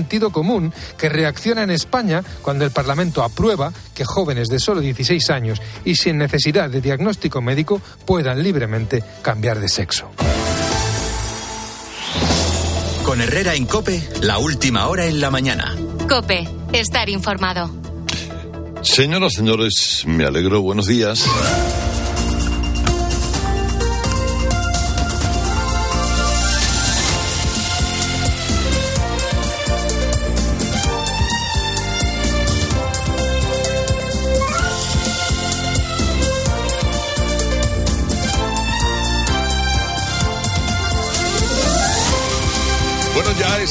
sentido común que reacciona en España cuando el Parlamento aprueba que jóvenes de solo 16 años y sin necesidad de diagnóstico médico puedan libremente cambiar de sexo. Con Herrera en Cope, la última hora en la mañana. Cope, estar informado. Señoras, señores, me alegro. Buenos días.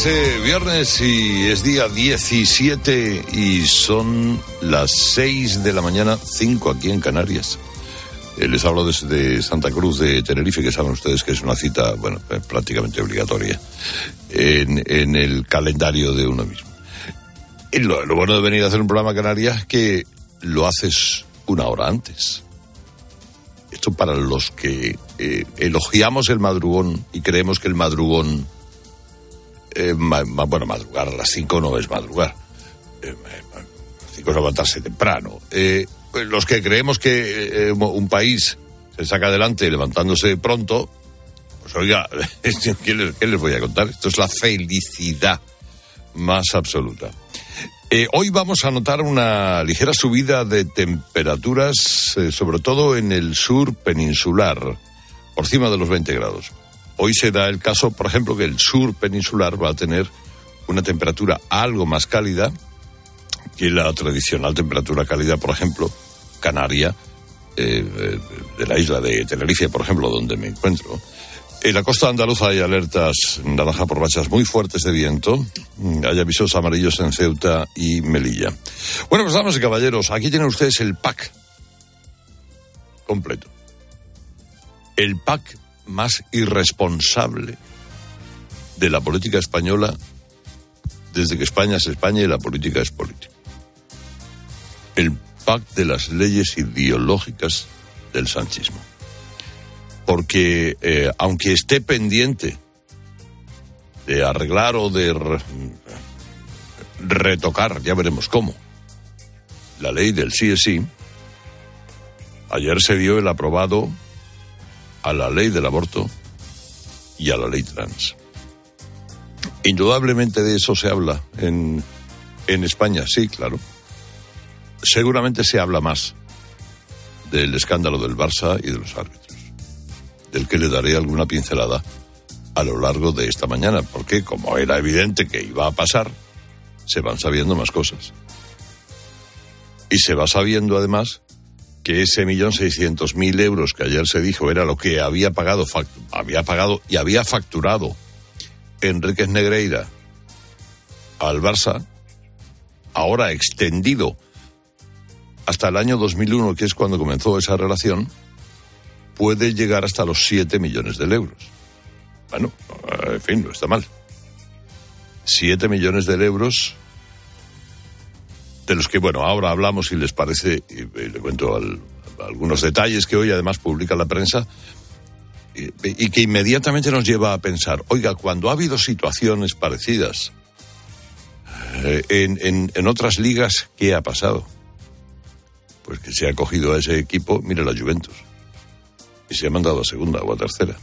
Viernes y es día 17 y son las 6 de la mañana, 5 aquí en Canarias. Eh, les hablo desde Santa Cruz de Tenerife, que saben ustedes que es una cita, bueno, eh, prácticamente obligatoria en, el calendario de uno mismo. Y lo, lo bueno de venir a hacer un programa a Canarias es que lo haces una hora antes. Esto para los que eh, elogiamos el madrugón y creemos que el madrugón eh, bueno, madrugar a las 5 no es madrugar. Eh, las 5 es levantarse temprano. Eh, pues los que creemos que eh, un país se saca adelante levantándose pronto, pues oiga, ¿qué les, qué les voy a contar? Esto es la felicidad más absoluta. Hoy vamos a notar una ligera subida de temperaturas, sobre todo en el sur peninsular, por encima de los 20 grados. Hoy se da el caso, por ejemplo, que el sur peninsular va a tener una temperatura algo más cálida que la tradicional temperatura cálida, por ejemplo, canaria, eh, eh, de la isla de Tenerife, por ejemplo, donde me encuentro. En la costa andaluza hay alertas naranja por rachas muy fuertes de viento. Mm, Hay avisos amarillos en Ceuta y Melilla. Bueno, pues damas y caballeros, aquí tienen ustedes el pack completo. El pack más irresponsable de la política española desde que España es España y la política es política. El pack de las leyes ideológicas del sanchismo. Porque eh, aunque esté pendiente de arreglar o de re- retocar, ya veremos cómo, la ley del sí es sí, ayer se dio el aprobado a la ley del aborto y a la ley trans. Indudablemente de eso se habla en, en España, sí, claro. Seguramente se habla más del escándalo del Barça y de los árbitros, del que le daré alguna pincelada a lo largo de esta mañana, porque como era evidente que iba a pasar, se van sabiendo más cosas. Y se va sabiendo además que ese millón seiscientos mil euros que ayer se dijo era lo que había pagado, había pagado y había facturado Enríquez Negreira al Barça, ahora extendido hasta el año 2001, que es cuando comenzó esa relación, puede llegar hasta los 7 millones de euros. Bueno, en fin, no está mal. 7 millones de euros, de los que, bueno, ahora hablamos si les parece, le cuento al- algunos detalles que hoy además publica la prensa, y, y que inmediatamente nos lleva a pensar, oiga, cuando ha habido situaciones parecidas eh, en, en- en otras ligas, ¿qué ha pasado? Pues que se ha cogido a ese equipo, mire la Juventus, y se ha mandado a segunda o a tercera.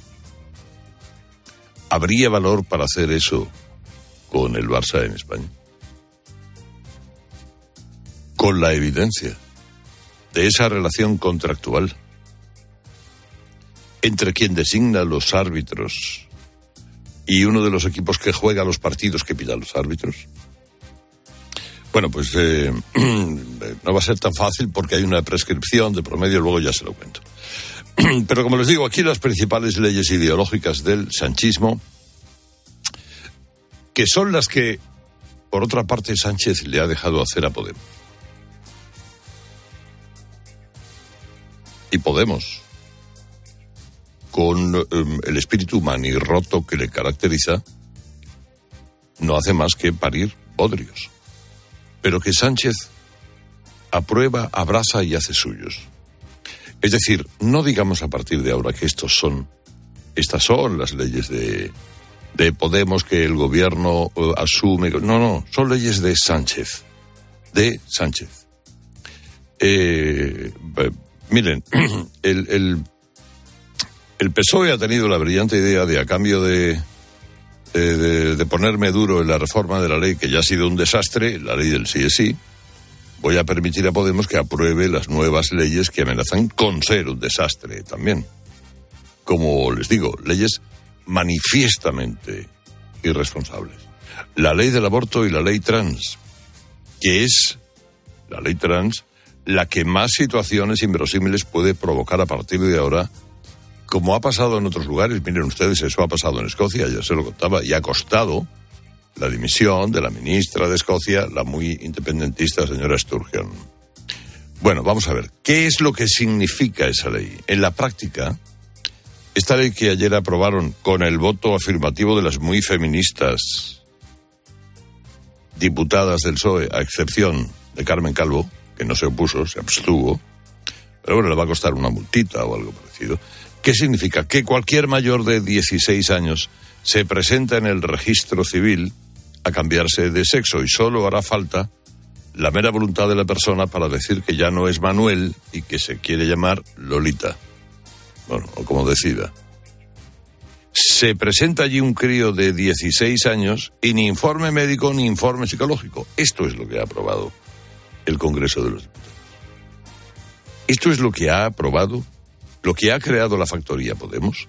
¿Habría valor para hacer eso con el Barça en España? Con la evidencia de esa relación contractual entre quien designa los árbitros y uno de los equipos que juega los partidos que pidan los árbitros? Bueno, pues eh, no va a ser tan fácil porque hay una prescripción de promedio, luego ya se lo cuento. Pero como les digo, aquí las principales leyes ideológicas del sanchismo, que son las que, por otra parte, Sánchez le ha dejado hacer a Podemos. Y Podemos, con em, el espíritu manirroto que le caracteriza, no hace más que parir podrios. Pero que Sánchez aprueba, abraza y hace suyos. Es decir, no digamos a partir de ahora que estos son, estas son las leyes de, de Podemos que el gobierno eh, asume. No, no, son leyes de Sánchez. De Sánchez. Eh, miren, el, el, PSOE ha tenido la brillante idea de, a cambio de, de, de, ponerme duro en la reforma de la ley, que ya ha sido un desastre, la ley del sí es sí, voy a permitir a Podemos que apruebe las nuevas leyes que amenazan con ser un desastre también. Como les digo, leyes manifiestamente irresponsables. La ley del aborto y la ley trans, que es la ley trans la que más situaciones inverosímiles puede provocar a partir de ahora, como ha pasado en otros lugares. Miren ustedes, eso ha pasado en Escocia, ya se lo contaba, y ha costado la dimisión de la ministra de Escocia, la muy independentista señora Sturgeon. Bueno, vamos a ver, ¿qué es lo que significa esa ley? En la práctica, esta ley que ayer aprobaron con el voto afirmativo de las muy feministas diputadas del PSOE, a excepción de Carmen Calvo, que no se opuso, se abstuvo, pero bueno, le va a costar una multita o algo parecido. ¿Qué significa? Que cualquier mayor de 16 años se presenta en el registro civil a cambiarse de sexo y solo hará falta la mera voluntad de la persona para decir que ya no es Manuel y que se quiere llamar Lolita bueno, o como decida. Se presenta allí un crío de 16 años y ni informe médico ni informe psicológico. Esto es lo que ha aprobado el Congreso de los Diputados. Esto es lo que ha aprobado, lo que ha creado la factoría Podemos,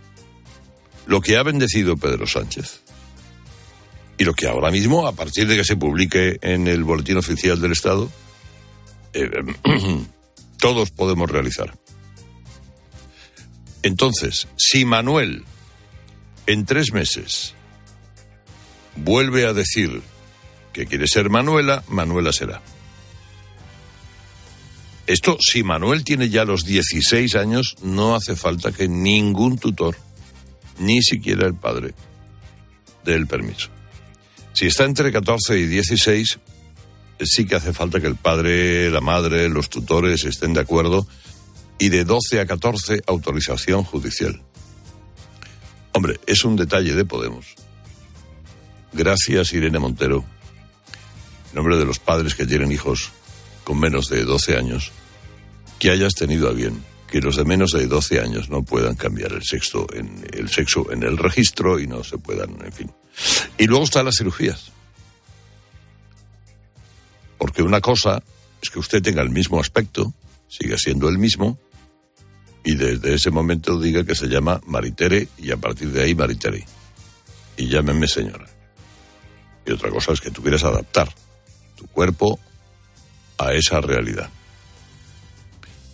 lo que ha bendecido Pedro Sánchez y lo que ahora mismo, a partir de que se publique en el Boletín Oficial del Estado, eh, todos podemos realizar. Entonces, si Manuel en tres meses vuelve a decir que quiere ser Manuela, Manuela será. Esto, si Manuel tiene ya los 16 años, no hace falta que ningún tutor, ni siquiera el padre, dé el permiso. Si está entre 14 y 16, sí que hace falta que el padre, la madre, los tutores estén de acuerdo y de 12 a 14 autorización judicial. Hombre, es un detalle de Podemos. Gracias, Irene Montero, en nombre de los padres que tienen hijos con menos de 12 años, que hayas tenido a bien que los de menos de 12 años no puedan cambiar el sexo en el sexo en el registro y no se puedan, en fin. Y luego están las cirugías. Porque una cosa es que usted tenga el mismo aspecto, siga siendo el mismo, y desde ese momento diga que se llama Maritere y a partir de ahí Maritere. Y llámenme señora. Y otra cosa es que tú quieres adaptar tu cuerpo a esa realidad.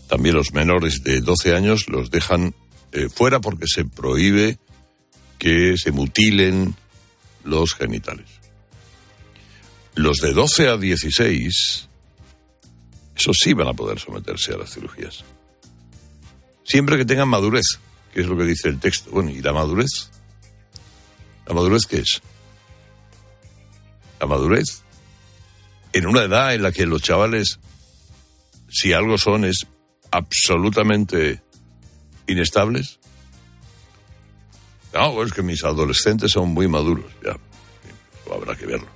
También los menores de 12 años los dejan eh, fuera porque se prohíbe que se mutilen los genitales. Los de 12 a 16, esos sí van a poder someterse a las cirugías siempre que tengan madurez, que es lo que dice el texto. Bueno, ¿y la madurez? ¿La madurez qué es? La madurez, en una edad en la que los chavales, si algo son, es absolutamente inestables. No, es que mis adolescentes son muy maduros, ya, habrá que verlo.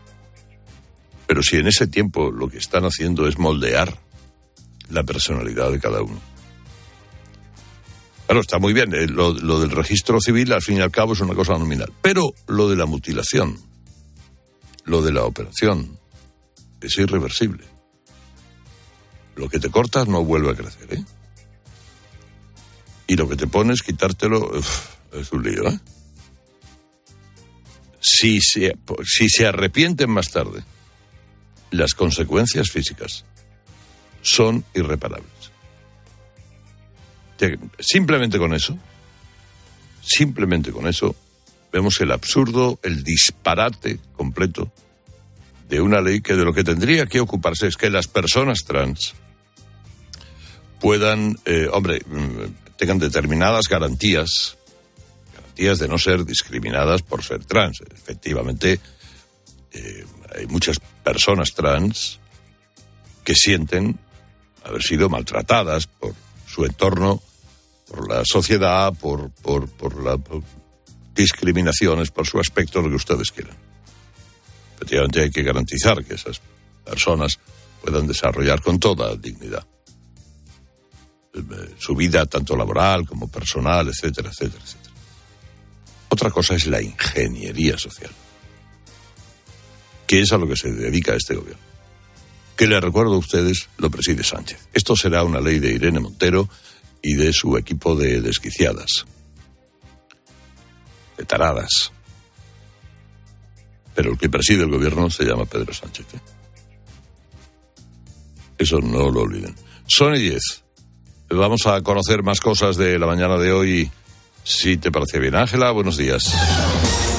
Pero si en ese tiempo lo que están haciendo es moldear la personalidad de cada uno. Claro, está muy bien. Eh, lo, del registro civil, al fin y al cabo, es una cosa nominal. Pero lo de la mutilación, lo de la operación, es irreversible. Lo que te cortas no vuelve a crecer, ¿eh? Y lo que te pones, quitártelo, es un lío, ¿eh? Si se, si se arrepienten más tarde, las consecuencias físicas son irreparables simplemente con eso, simplemente con eso, vemos el absurdo, el disparate completo de una ley que de lo que tendría que ocuparse es que las personas trans puedan, eh, hombre, mm, tengan determinadas garantías, garantías de no ser discriminadas por ser trans. Efectivamente, eh, hay muchas personas trans que sienten haber sido maltratadas por su entorno, por la sociedad, por, por, por, la, discriminaciones por su aspecto, lo que ustedes quieran. Efectivamente hay que garantizar que esas personas puedan desarrollar con toda dignidad eh, su vida tanto laboral como personal, etcétera, etcétera, etcétera. Otra cosa es la ingeniería social, que es a lo que se dedica este gobierno. Que le recuerdo a ustedes, lo preside Sánchez. Esto será una ley de Irene Montero y de su equipo de desquiciadas, de taradas. Pero el que preside el gobierno se llama Pedro Sánchez. ¿eh? Eso no lo olviden. Son y 10. Vamos a conocer más cosas de la mañana de hoy. Si te parece bien, Ángela, buenos días.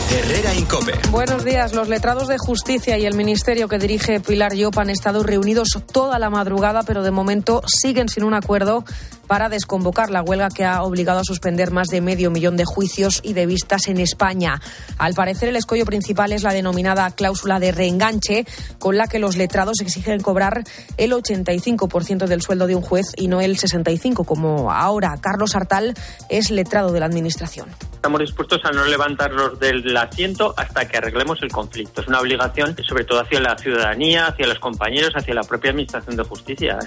Herrera Incope. Buenos días. Los letrados de justicia y el ministerio que dirige Pilar Llop han estado reunidos toda la madrugada, pero de momento siguen sin un acuerdo para desconvocar la huelga que ha obligado a suspender más de medio millón de juicios y de vistas en España. Al parecer, el escollo principal es la denominada cláusula de reenganche, con la que los letrados exigen cobrar el 85% del sueldo de un juez y no el 65%, como ahora. Carlos Artal es letrado de la Administración. Estamos dispuestos a no levantarnos del asiento hasta que arreglemos el conflicto. Es una obligación, sobre todo hacia la ciudadanía, hacia los compañeros, hacia la propia Administración de Justicia.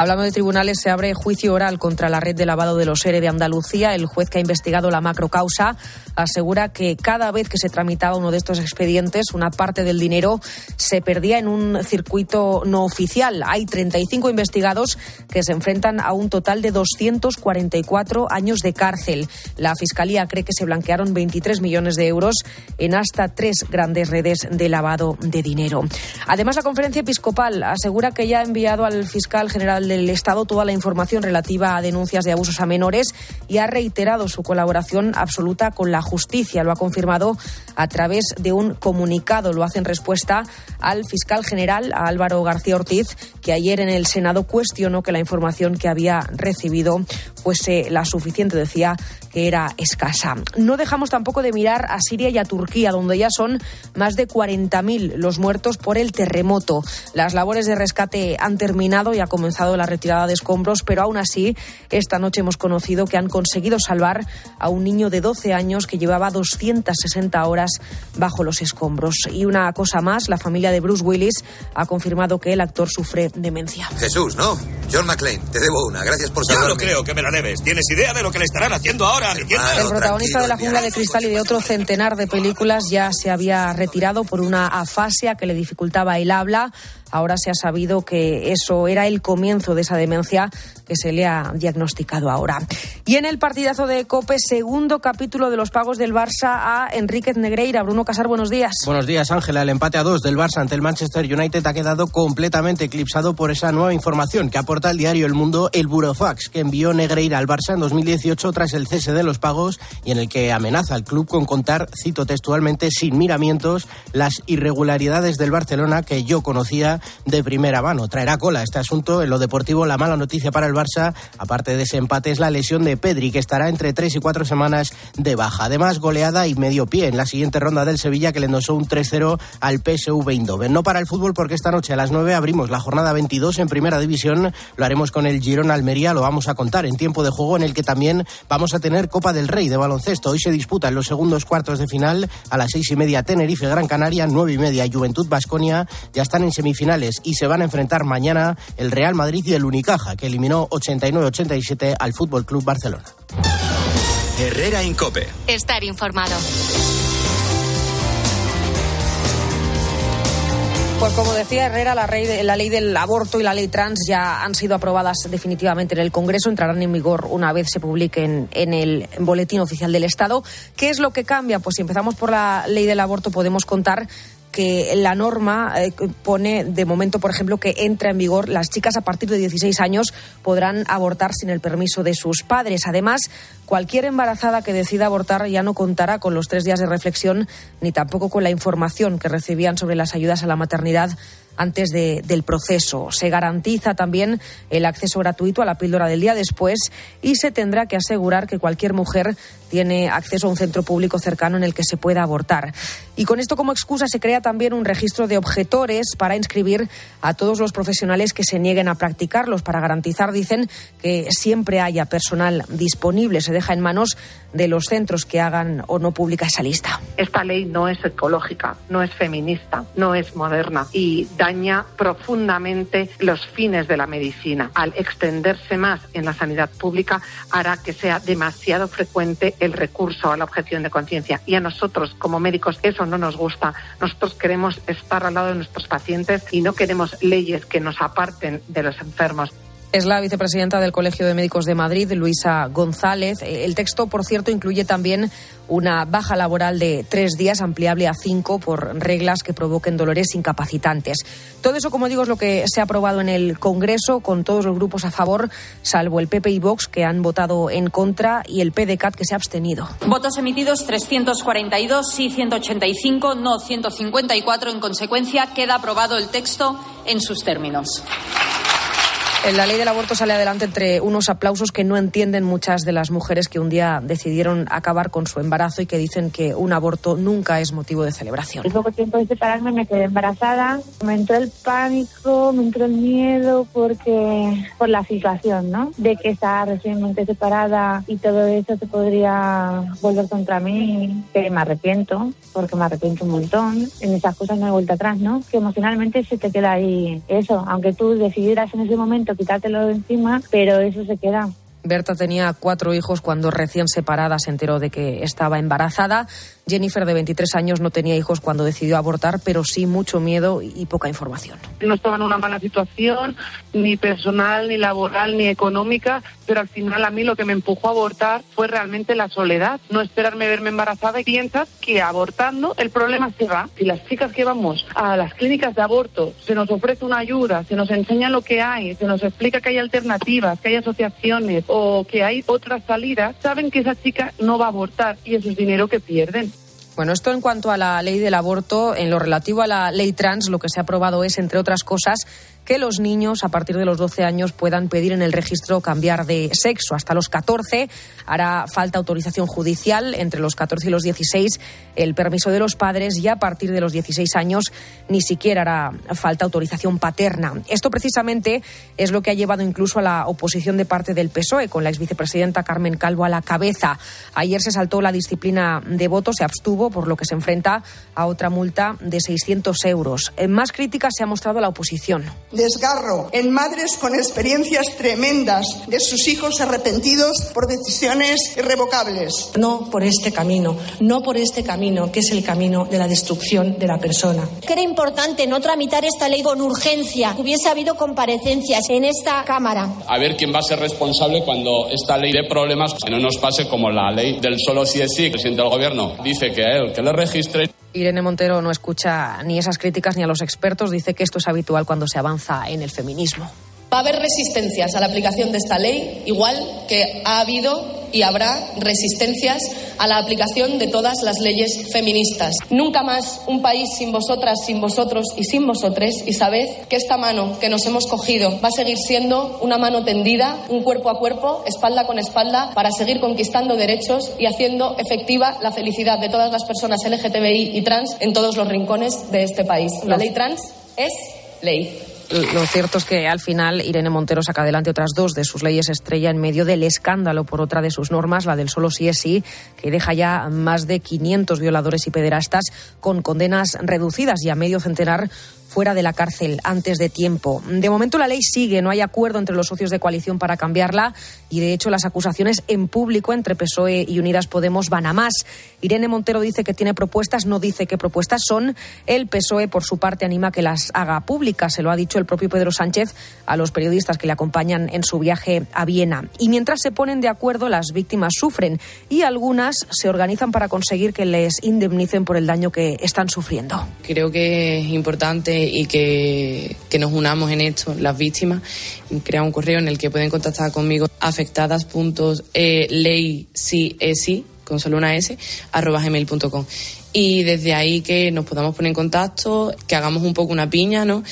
Hablando de tribunales, se abre juicio oral contra la red de lavado de los ERE de Andalucía. El juez que ha investigado la macrocausa asegura que cada vez que se tramitaba uno de estos expedientes, una parte del dinero se perdía en un circuito no oficial. Hay 35 investigados que se enfrentan a un total de 244 años de cárcel. La Fiscalía cree que se blanquearon 23 millones de euros en hasta tres grandes redes de lavado de dinero. Además, la conferencia episcopal asegura que ya ha enviado al fiscal general del Estado toda la información relativa a denuncias de abusos a menores y ha reiterado su colaboración absoluta con la justicia. Lo ha confirmado a través de un comunicado. Lo hace en respuesta al fiscal general, a Álvaro García Ortiz, que ayer en el Senado cuestionó que la información que había recibido fuese la suficiente, decía que era escasa. No dejamos tampoco de mirar a Siria y a Turquía, donde ya son más de 40.000 los muertos por el terremoto. Las labores de rescate han terminado y ha comenzado la retirada de escombros, pero aún así, esta noche hemos conocido que han conseguido salvar a un niño de 12 años que llevaba 260 horas bajo los escombros. Y una cosa más, la familia de Bruce Willis ha confirmado que el actor sufre demencia. Jesús, ¿no? John McClane, te debo una. Gracias por salvarme. Yo no creo que me la debes. ¿Tienes idea de lo que le estarán haciendo ahora? el protagonista de La Jungla de Cristal y de otro centenar de películas ya se había retirado por una afasia que le dificultaba el habla. Ahora se ha sabido que eso era el comienzo de esa demencia que se le ha diagnosticado ahora. Y en el partidazo de Cope, segundo capítulo de los pagos del Barça a Enríquez Negreira. Bruno Casar, buenos días. Buenos días, Ángela. El empate a dos del Barça ante el Manchester United ha quedado completamente eclipsado por esa nueva información que aporta el diario El Mundo, el Burofax, que envió Negreira al Barça en 2018 tras el cese de los pagos y en el que amenaza al club con contar, cito textualmente, sin miramientos, las irregularidades del Barcelona que yo conocía de primera mano. Traerá cola este asunto. En lo deportivo, la mala noticia para el Barça, aparte de ese empate, es la lesión de Pedri, que estará entre tres y cuatro semanas de baja. Además, goleada y medio pie en la siguiente ronda del Sevilla, que le endosó un 3-0 al PSV Eindhoven. No para el fútbol, porque esta noche a las 9 abrimos la jornada 22 en Primera División. Lo haremos con el Girón Almería, lo vamos a contar en tiempo de juego, en el que también vamos a tener Copa del Rey de baloncesto. Hoy se disputan los segundos cuartos de final a las seis y media Tenerife Gran Canaria, nueve y media Juventud Basconia. Ya están en semifinales y se van a enfrentar mañana el Real Madrid y el Unicaja, que eliminó 89-87 al Fútbol Club Barcelona. Herrera Incope. Estar informado. Pues como decía Herrera, la, la, ley del aborto y la ley trans ya han sido aprobadas definitivamente en el Congreso, entrarán en vigor una vez se publiquen en el Boletín Oficial del Estado. ¿Qué es lo que cambia? Pues si empezamos por la ley del aborto podemos contar que la norma eh, pone de momento, por ejemplo, que entra en vigor las chicas a partir de 16 años podrán abortar sin el permiso de sus padres. Además, cualquier embarazada que decida abortar ya no contará con los tres días de reflexión ni tampoco con la información que recibían sobre las ayudas a la maternidad antes del proceso. Se garantiza también el acceso gratuito a la píldora del día después y se tendrá que asegurar que cualquier mujer tiene acceso a un centro público cercano en el que se pueda abortar. Y con esto como excusa se crea también un registro de objetores para inscribir a todos los profesionales que se nieguen a practicarlos, para garantizar, dicen, que siempre haya personal disponible. Se deja en manos de los centros que hagan o no pública esa lista. Esta ley no es ecológica, no es feminista, no es moderna y daña profundamente los fines de la medicina. Al extenderse más en la sanidad pública hará que sea demasiado frecuente el recurso a la objeción de conciencia y a nosotros como médicos eso no nos gusta. Nosotros queremos estar al lado de nuestros pacientes y no queremos leyes que nos aparten de los enfermos. Es la vicepresidenta del Colegio de Médicos de Madrid, Luisa González. El texto, por cierto, incluye también una baja laboral de tres días, ampliable a cinco, por reglas que provoquen dolores incapacitantes. Todo eso, como digo, es lo que se ha aprobado en el Congreso, con todos los grupos a favor, salvo el PP y Vox, que han votado en contra, y el PDCAT, que se ha abstenido. Votos emitidos 342, sí 185, no 154. En consecuencia, queda aprobado el texto en sus términos. La ley del aborto sale adelante entre unos aplausos que no entienden muchas de las mujeres que un día decidieron acabar con su embarazo y que dicen que un aborto nunca es motivo de celebración. En poco tiempo de separarme me quedé embarazada, me entró el pánico, me entró el miedo porque por la situación, ¿no? De que estaba recientemente separada y todo eso se podría volver contra mí, que me arrepiento, porque me arrepiento un montón. En esas cosas no hay vuelta atrás, ¿no? Que emocionalmente se te queda ahí eso, aunque tú decidieras en ese momento quitártelo de encima, pero eso se queda. Berta tenía cuatro hijos cuando recién separada se enteró de que estaba embarazada. Jennifer, de 23 años, no tenía hijos cuando decidió abortar, pero sí mucho miedo y poca información. No estaba en una mala situación, ni personal, ni laboral, ni económica, pero al final a mí lo que me empujó a abortar fue realmente la soledad, no esperarme verme embarazada y piensas que abortando el problema se va. Si las chicas que vamos a las clínicas de aborto se nos ofrece una ayuda, se nos enseña lo que hay, se nos explica que hay alternativas, que hay asociaciones que hay otras salidas, saben que esa chica no va a abortar y eso es dinero que pierden. Bueno, esto en cuanto a la ley del aborto, en lo relativo a la ley trans, lo que se ha aprobado es, entre otras cosas, que los niños a partir de los 12 años puedan pedir en el registro cambiar de sexo. Hasta los 14 hará falta autorización judicial, entre los 14 y los 16 el permiso de los padres y a partir de los 16 años ni siquiera hará falta autorización paterna. Esto precisamente es lo que ha llevado incluso a la oposición de parte del PSOE, con la exvicepresidenta Carmen Calvo a la cabeza. Ayer se saltó la disciplina de voto, se abstuvo, por lo que se enfrenta a otra multa de 600 euros. En más crítica se ha mostrado la oposición desgarro en madres con experiencias tremendas de sus hijos arrepentidos por decisiones irrevocables. No por este camino, no por este camino que es el camino de la destrucción de la persona. Que era importante no tramitar esta ley con urgencia, que hubiese habido comparecencias en esta Cámara. A ver quién va a ser responsable cuando esta ley de problemas que no nos pase como la ley del solo sí es sí. El presidente del gobierno dice que a él que le registre. Irene Montero no escucha ni esas críticas ni a los expertos. Dice que esto es habitual cuando se avanza en el feminismo. Va a haber resistencias a la aplicación de esta ley, igual que ha habido y habrá resistencias a la aplicación de todas las leyes feministas. Nunca más un país sin vosotras, sin vosotros y sin vosotres y sabed que esta mano que nos hemos cogido va a seguir siendo una mano tendida, un cuerpo a cuerpo, espalda con espalda, para seguir conquistando derechos y haciendo efectiva la felicidad de todas las personas LGTBI y trans en todos los rincones de este país. La ley trans es ley lo cierto es que al final Irene Montero saca adelante otras dos de sus leyes estrella en medio del escándalo por otra de sus normas, la del solo sí es sí, que deja ya más de 500 violadores y pederastas con condenas reducidas y a medio centenar fuera de la cárcel antes de tiempo. De momento la ley sigue, no hay acuerdo entre los socios de coalición para cambiarla y de hecho las acusaciones en público entre PSOE y Unidas Podemos van a más. Irene Montero dice que tiene propuestas, no dice qué propuestas son. El PSOE por su parte anima que las haga públicas, se lo ha dicho el propio Pedro Sánchez a los periodistas que le acompañan en su viaje a Viena. Y mientras se ponen de acuerdo, las víctimas sufren y algunas se organizan para conseguir que les indemnicen por el daño que están sufriendo. Creo que es importante y que, nos unamos en esto, las víctimas, crea un correo en el que pueden contactar conmigo afectadas.ley sí, con solo una S, arroba gmail.com. y desde ahí que nos podamos poner en contacto, que hagamos un poco una piña, ¿no?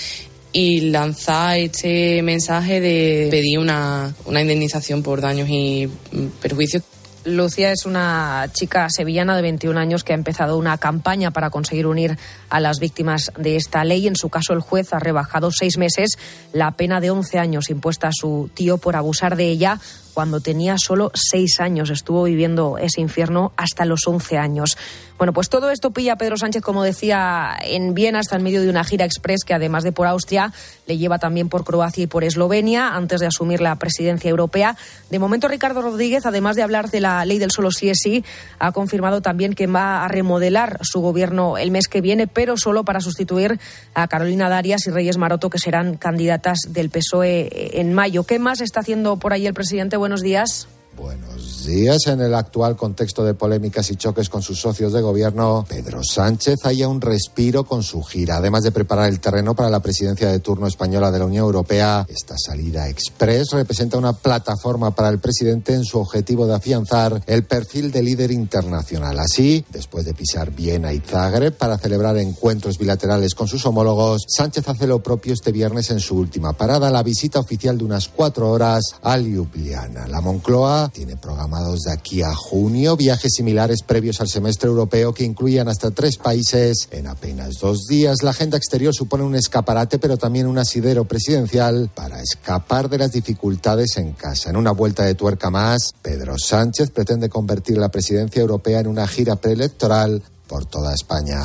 Y lanzar este mensaje de pedir una, una indemnización por daños y mm, perjuicios. Lucía es una chica sevillana de 21 años que ha empezado una campaña para conseguir unir a las víctimas de esta ley. En su caso, el juez ha rebajado seis meses la pena de 11 años impuesta a su tío por abusar de ella cuando tenía solo seis años. Estuvo viviendo ese infierno hasta los 11 años. Bueno, pues todo esto pilla a Pedro Sánchez, como decía, en Viena, hasta en medio de una gira express que además de por Austria, le lleva también por Croacia y por Eslovenia antes de asumir la presidencia europea. De momento, Ricardo Rodríguez, además de hablar de la ley del solo sí es sí, ha confirmado también que va a remodelar su gobierno el mes que viene, pero solo para sustituir a Carolina Darias y Reyes Maroto, que serán candidatas del PSOE en mayo. ¿Qué más está haciendo por ahí el presidente? buenos días. Buenos días. En el actual contexto de polémicas y choques con sus socios de gobierno, Pedro Sánchez haya un respiro con su gira. Además de preparar el terreno para la presidencia de turno española de la Unión Europea, esta salida express representa una plataforma para el presidente en su objetivo de afianzar el perfil de líder internacional. Así, después de pisar Viena y Zagreb para celebrar encuentros bilaterales con sus homólogos, Sánchez hace lo propio este viernes en su última parada, la visita oficial de unas cuatro horas a Ljubljana. La Moncloa tiene programados de aquí a junio viajes similares previos al semestre europeo que incluyan hasta tres países en apenas dos días. La agenda exterior supone un escaparate, pero también un asidero presidencial para escapar de las dificultades en casa. En una vuelta de tuerca más, Pedro Sánchez pretende convertir la presidencia europea en una gira preelectoral por toda España.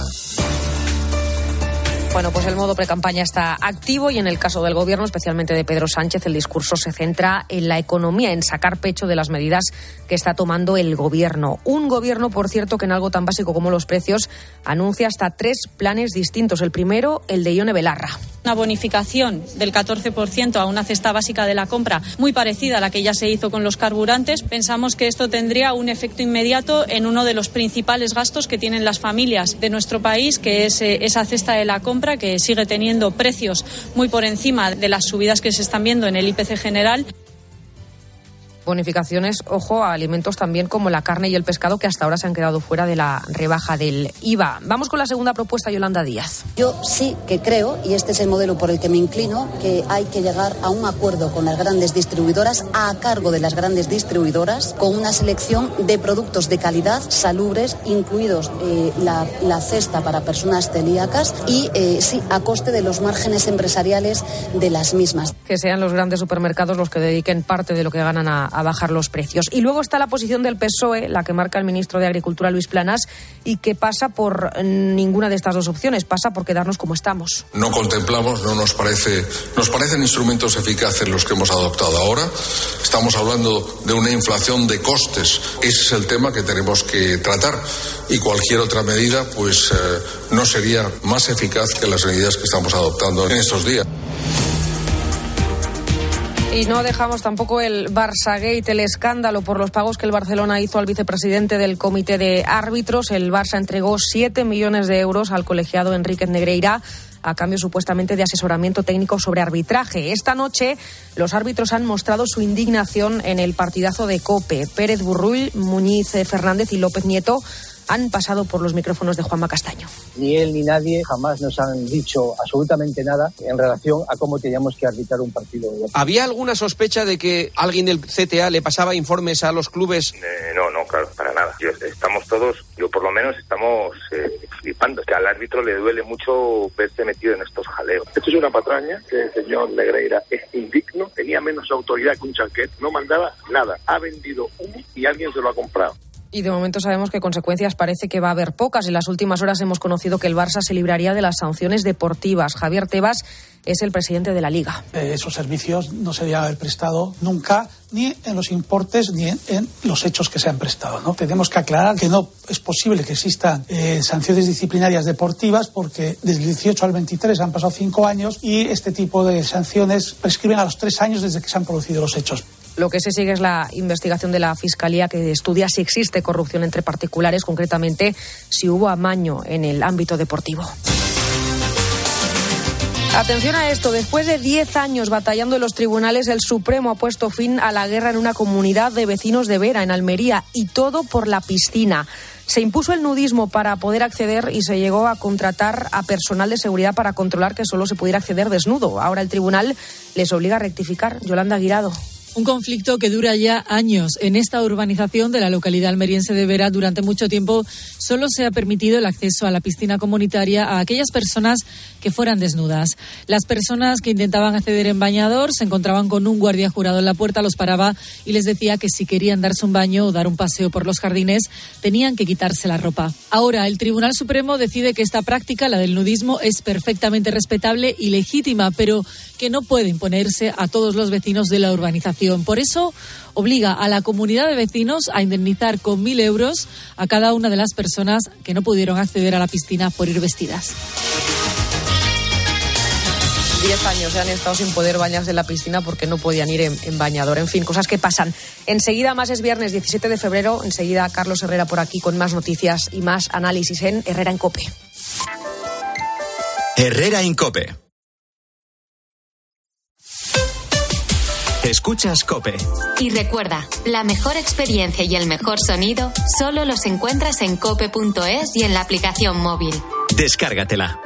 Bueno, pues el modo precampaña está activo y en el caso del gobierno, especialmente de Pedro Sánchez, el discurso se centra en la economía, en sacar pecho de las medidas que está tomando el gobierno. Un gobierno, por cierto, que en algo tan básico como los precios anuncia hasta tres planes distintos. El primero, el de Ione Belarra. Una bonificación del 14% a una cesta básica de la compra muy parecida a la que ya se hizo con los carburantes. Pensamos que esto tendría un efecto inmediato en uno de los principales gastos que tienen las familias de nuestro país, que es eh, esa cesta de la compra que sigue teniendo precios muy por encima de las subidas que se están viendo en el IPC general bonificaciones, ojo, a alimentos también como la carne y el pescado que hasta ahora se han quedado fuera de la rebaja del IVA. Vamos con la segunda propuesta, Yolanda Díaz. Yo sí que creo, y este es el modelo por el que me inclino, que hay que llegar a un acuerdo con las grandes distribuidoras, a cargo de las grandes distribuidoras, con una selección de productos de calidad, salubres, incluidos eh, la, cesta para personas celíacas y eh, sí, a coste de los márgenes empresariales de las mismas. Que sean los grandes supermercados los que dediquen parte de lo que ganan a a bajar los precios. Y luego está la posición del PSOE, la que marca el ministro de Agricultura Luis Planas, y que pasa por ninguna de estas dos opciones, pasa por quedarnos como estamos. No contemplamos, no nos parece, nos parecen instrumentos eficaces los que hemos adoptado ahora. Estamos hablando de una inflación de costes. Ese es el tema que tenemos que tratar y cualquier otra medida, pues, eh, no sería más eficaz que las medidas que estamos adoptando en estos días. Y no dejamos tampoco el Barça Gate, el escándalo por los pagos que el Barcelona hizo al vicepresidente del comité de árbitros. El Barça entregó 7 millones de euros al colegiado Enrique Negreira a cambio supuestamente de asesoramiento técnico sobre arbitraje. Esta noche los árbitros han mostrado su indignación en el partidazo de Cope. Pérez Burrull, Muñiz Fernández y López Nieto han pasado por los micrófonos de Juanma Castaño. Ni él ni nadie jamás nos han dicho absolutamente nada en relación a cómo teníamos que arbitrar un partido. ¿Había alguna sospecha de que alguien del CTA le pasaba informes a los clubes? Eh, no, no, claro, para nada. estamos todos, yo por lo menos estamos eh, flipando. Que al árbitro le duele mucho verse metido en estos jaleos. Esto es una patraña que el señor Negreira es indigno, tenía menos autoridad que un chanquet, no mandaba nada. Ha vendido uno y alguien se lo ha comprado. Y de momento sabemos que consecuencias parece que va a haber pocas. En las últimas horas hemos conocido que el Barça se libraría de las sanciones deportivas. Javier Tebas es el presidente de la Liga. Eh, esos servicios no se debían haber prestado nunca, ni en los importes, ni en, los hechos que se han prestado. ¿no? Tenemos que aclarar que no es posible que existan eh, sanciones disciplinarias deportivas porque desde el 18 al 23 han pasado cinco años y este tipo de sanciones prescriben a los tres años desde que se han producido los hechos. Lo que se sigue es la investigación de la Fiscalía que estudia si existe corrupción entre particulares, concretamente si hubo amaño en el ámbito deportivo. Atención a esto, después de 10 años batallando en los tribunales, el Supremo ha puesto fin a la guerra en una comunidad de vecinos de Vera, en Almería, y todo por la piscina. Se impuso el nudismo para poder acceder y se llegó a contratar a personal de seguridad para controlar que solo se pudiera acceder desnudo. Ahora el tribunal les obliga a rectificar. Yolanda Guirado. Un conflicto que dura ya años. En esta urbanización de la localidad almeriense de Vera, durante mucho tiempo solo se ha permitido el acceso a la piscina comunitaria a aquellas personas que fueran desnudas. Las personas que intentaban acceder en bañador se encontraban con un guardia jurado en la puerta, los paraba y les decía que si querían darse un baño o dar un paseo por los jardines, tenían que quitarse la ropa. Ahora, el Tribunal Supremo decide que esta práctica, la del nudismo, es perfectamente respetable y legítima, pero que no puede imponerse a todos los vecinos de la urbanización. Por eso obliga a la comunidad de vecinos a indemnizar con mil euros a cada una de las personas que no pudieron acceder a la piscina por ir vestidas. Diez años se han estado sin poder bañarse en la piscina porque no podían ir en, en, bañador. En fin, cosas que pasan. Enseguida, más es viernes 17 de febrero. Enseguida, Carlos Herrera por aquí con más noticias y más análisis en Herrera en Cope. Herrera en Cope. Escuchas Cope. Y recuerda, la mejor experiencia y el mejor sonido solo los encuentras en cope.es y en la aplicación móvil. Descárgatela.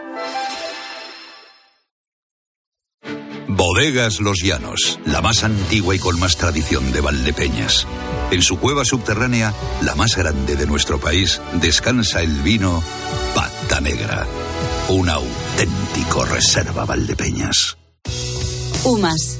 Bodegas Los Llanos, la más antigua y con más tradición de Valdepeñas. En su cueva subterránea, la más grande de nuestro país, descansa el vino Pata Negra, un auténtico reserva Valdepeñas. UMAS,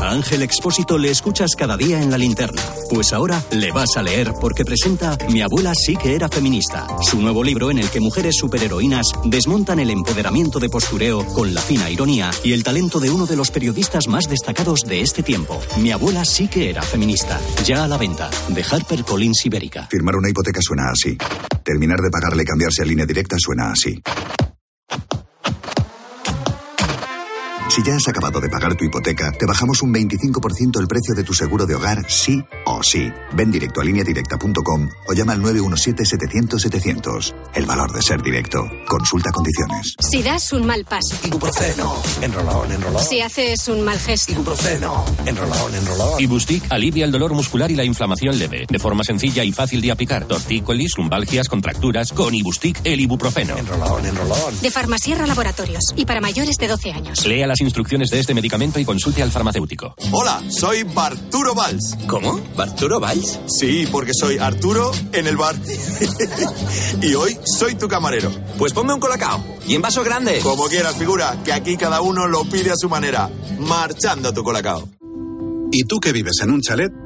A Ángel Expósito le escuchas cada día en la linterna. Pues ahora le vas a leer porque presenta Mi abuela sí que era feminista, su nuevo libro en el que mujeres superheroínas desmontan el empoderamiento de postureo con la fina ironía y el talento de uno de los periodistas más destacados de este tiempo. Mi abuela sí que era feminista. Ya a la venta. De HarperCollins Ibérica. Firmar una hipoteca suena así. Terminar de pagarle y cambiarse a línea directa suena así. Si ya has acabado de pagar tu hipoteca, te bajamos un 25% el precio de tu seguro de hogar, sí o sí. Ven directo a lineadirecta.com o llama al 917-700-700. El valor de ser directo. Consulta condiciones. Si das un mal paso. Ibuprofeno. Enrolón, enrolón. Si haces un mal gesto. Ibuprofeno. Enrolón, enrolón. Ibustic alivia el dolor muscular y la inflamación leve. De forma sencilla y fácil de aplicar. Tortícolis, lumbalgias, contracturas. Con Ibustic, el ibuprofeno. Enrolón, enrolón. De Farmasierra Laboratorios. Y para mayores de 12 años. Lea las instrucciones de este medicamento y consulte al farmacéutico. Hola, soy Barturo Valls. ¿Cómo? ¿Barturo Valls? Sí, porque soy Arturo en el bar. y hoy soy tu camarero. Pues ponme un colacao. Y en vaso grande. Como quieras, figura, que aquí cada uno lo pide a su manera. Marchando tu colacao. ¿Y tú que vives en un chalet?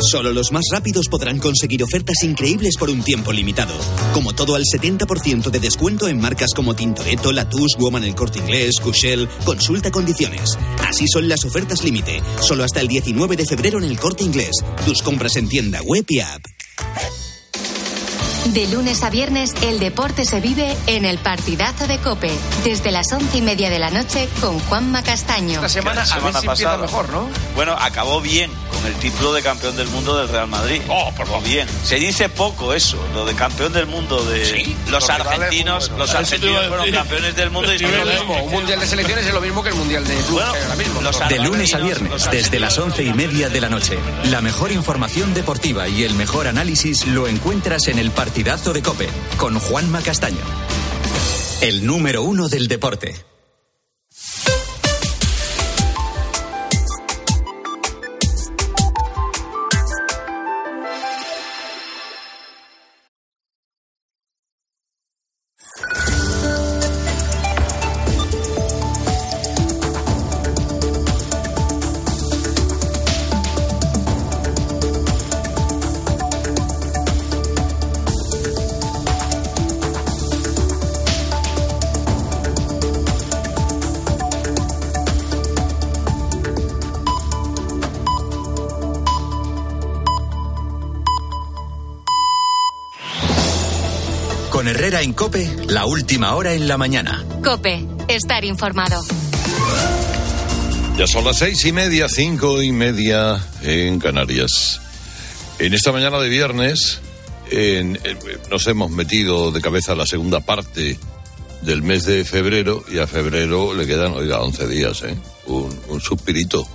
Solo los más rápidos podrán conseguir ofertas increíbles por un tiempo limitado. Como todo al 70% de descuento en marcas como Tintoretto, Latus, Woman El Corte Inglés, Cushell. Consulta condiciones. Así son las ofertas límite. Solo hasta el 19 de febrero en El Corte Inglés. Tus compras en tienda web y app. De lunes a viernes, el deporte se vive en el partidazo de Cope. Desde las once y media de la noche con Juanma Castaño. Esta semana, a si pasada. mejor, ¿no? Bueno, acabó bien el título de campeón del mundo del Real Madrid. Oh, por lo bien. Se dice poco eso, lo de campeón del mundo de los argentinos. bueno, Los argentinos fueron campeones del mundo y Es lo mismo, un mundial de selecciones es lo mismo que el mundial de clubes Bueno, que hay ahora mismo. los De lunes a viernes, desde las once y media de la noche. La mejor información deportiva y el mejor análisis lo encuentras en el partidazo de Cope, con Juanma Castaño. El número uno del deporte. Con Herrera en Cope, la última hora en la mañana. Cope, estar informado. Ya son las seis y media, cinco y media en Canarias. En esta mañana de viernes en- eh, nos hemos metido de cabeza a la segunda parte del mes de febrero y a febrero le quedan, oiga, 11 días, ¿eh? Un, un suspirito.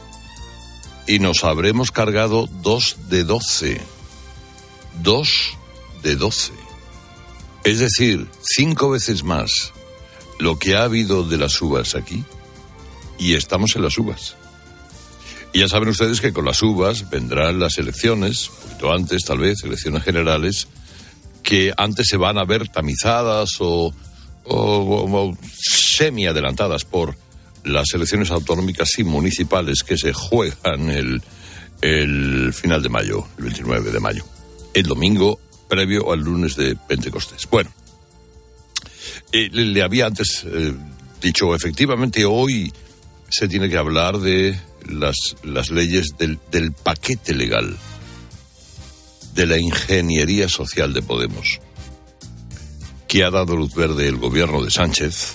Y nos habremos cargado dos de 12. Dos de 12. Es decir, cinco veces más lo que ha habido de las uvas aquí y estamos en las uvas. Y ya saben ustedes que con las uvas vendrán las elecciones, un poquito antes tal vez, elecciones generales, que antes se van a ver tamizadas o, o, o semi adelantadas por las elecciones autonómicas y municipales que se juegan el, el final de mayo, el 29 de mayo, el domingo previo al lunes de Pentecostés. Bueno, eh, le, había antes eh, dicho, efectivamente hoy se tiene que hablar de las, las leyes del, del paquete legal, de la ingeniería social de Podemos, que ha dado luz verde el gobierno de Sánchez,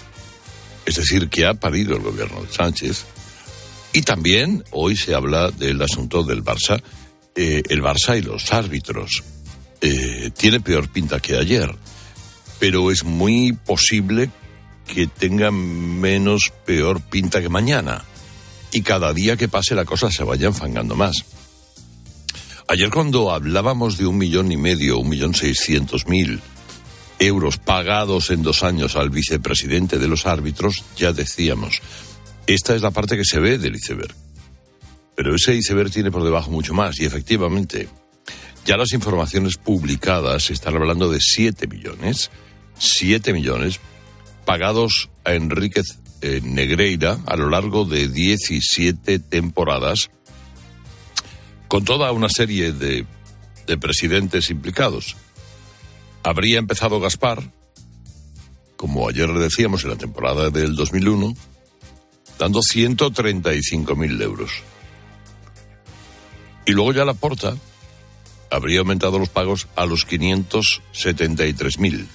es decir, que ha parido el gobierno de Sánchez, y también hoy se habla del asunto del Barça, eh, el Barça y los árbitros. Eh, tiene peor pinta que ayer, pero es muy posible que tenga menos peor pinta que mañana. Y cada día que pase la cosa se vaya enfangando más. Ayer cuando hablábamos de un millón y medio, un millón seiscientos mil euros pagados en dos años al vicepresidente de los árbitros, ya decíamos, esta es la parte que se ve del iceberg. Pero ese iceberg tiene por debajo mucho más y efectivamente, ya las informaciones publicadas están hablando de 7 millones, 7 millones pagados a Enríquez eh, Negreira a lo largo de 17 temporadas, con toda una serie de, de presidentes implicados. Habría empezado Gaspar, como ayer le decíamos en la temporada del 2001, dando 135.000 euros. Y luego ya la porta habría aumentado los pagos a los 573.000.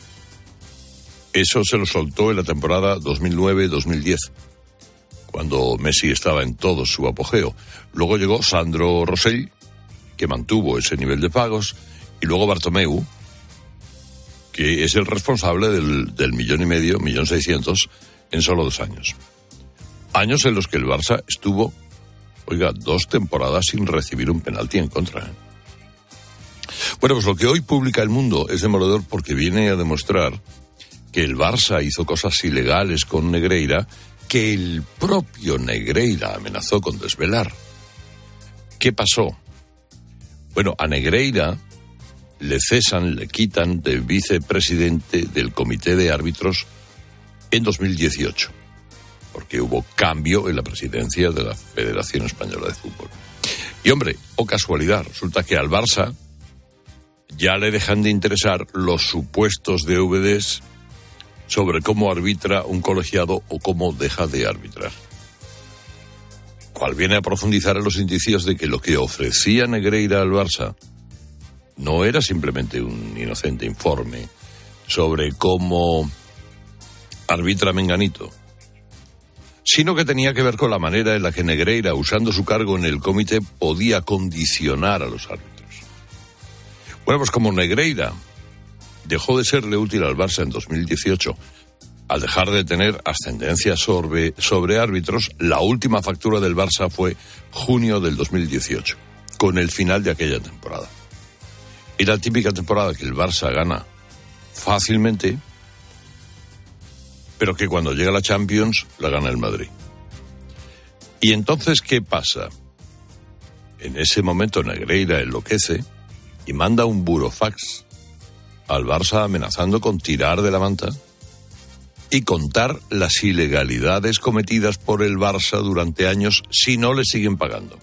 Eso se lo soltó en la temporada 2009-2010, cuando Messi estaba en todo su apogeo. Luego llegó Sandro Rosell, que mantuvo ese nivel de pagos, y luego Bartomeu, que es el responsable del, del millón y medio, millón seiscientos, en solo dos años. Años en los que el Barça estuvo, oiga, dos temporadas sin recibir un penalti en contra. Bueno, pues lo que hoy publica el mundo es demoledor porque viene a demostrar que el Barça hizo cosas ilegales con Negreira que el propio Negreira amenazó con desvelar. ¿Qué pasó? Bueno, a Negreira le cesan, le quitan de vicepresidente del Comité de Árbitros en 2018, porque hubo cambio en la presidencia de la Federación Española de Fútbol. Y hombre, o casualidad, resulta que al Barça ya le dejan de interesar los supuestos DVDs sobre cómo arbitra un colegiado o cómo deja de arbitrar. Cual viene a profundizar en los indicios de que lo que ofrecía Negreira al Barça no era simplemente un inocente informe sobre cómo arbitra Menganito, sino que tenía que ver con la manera en la que Negreira, usando su cargo en el comité, podía condicionar a los árbitros. Bueno, pues como Negreira dejó de serle útil al Barça en 2018 al dejar de tener ascendencia sobre, árbitros, la última factura del Barça fue junio del 2018, con el final de aquella temporada. Era la típica temporada que el Barça gana fácilmente, pero que cuando llega la Champions la gana el Madrid. Y entonces, ¿qué pasa? En ese momento Negreira enloquece y manda un burofax al Barça amenazando con tirar de la manta y contar las ilegalidades cometidas por el Barça durante años si no le siguen pagando.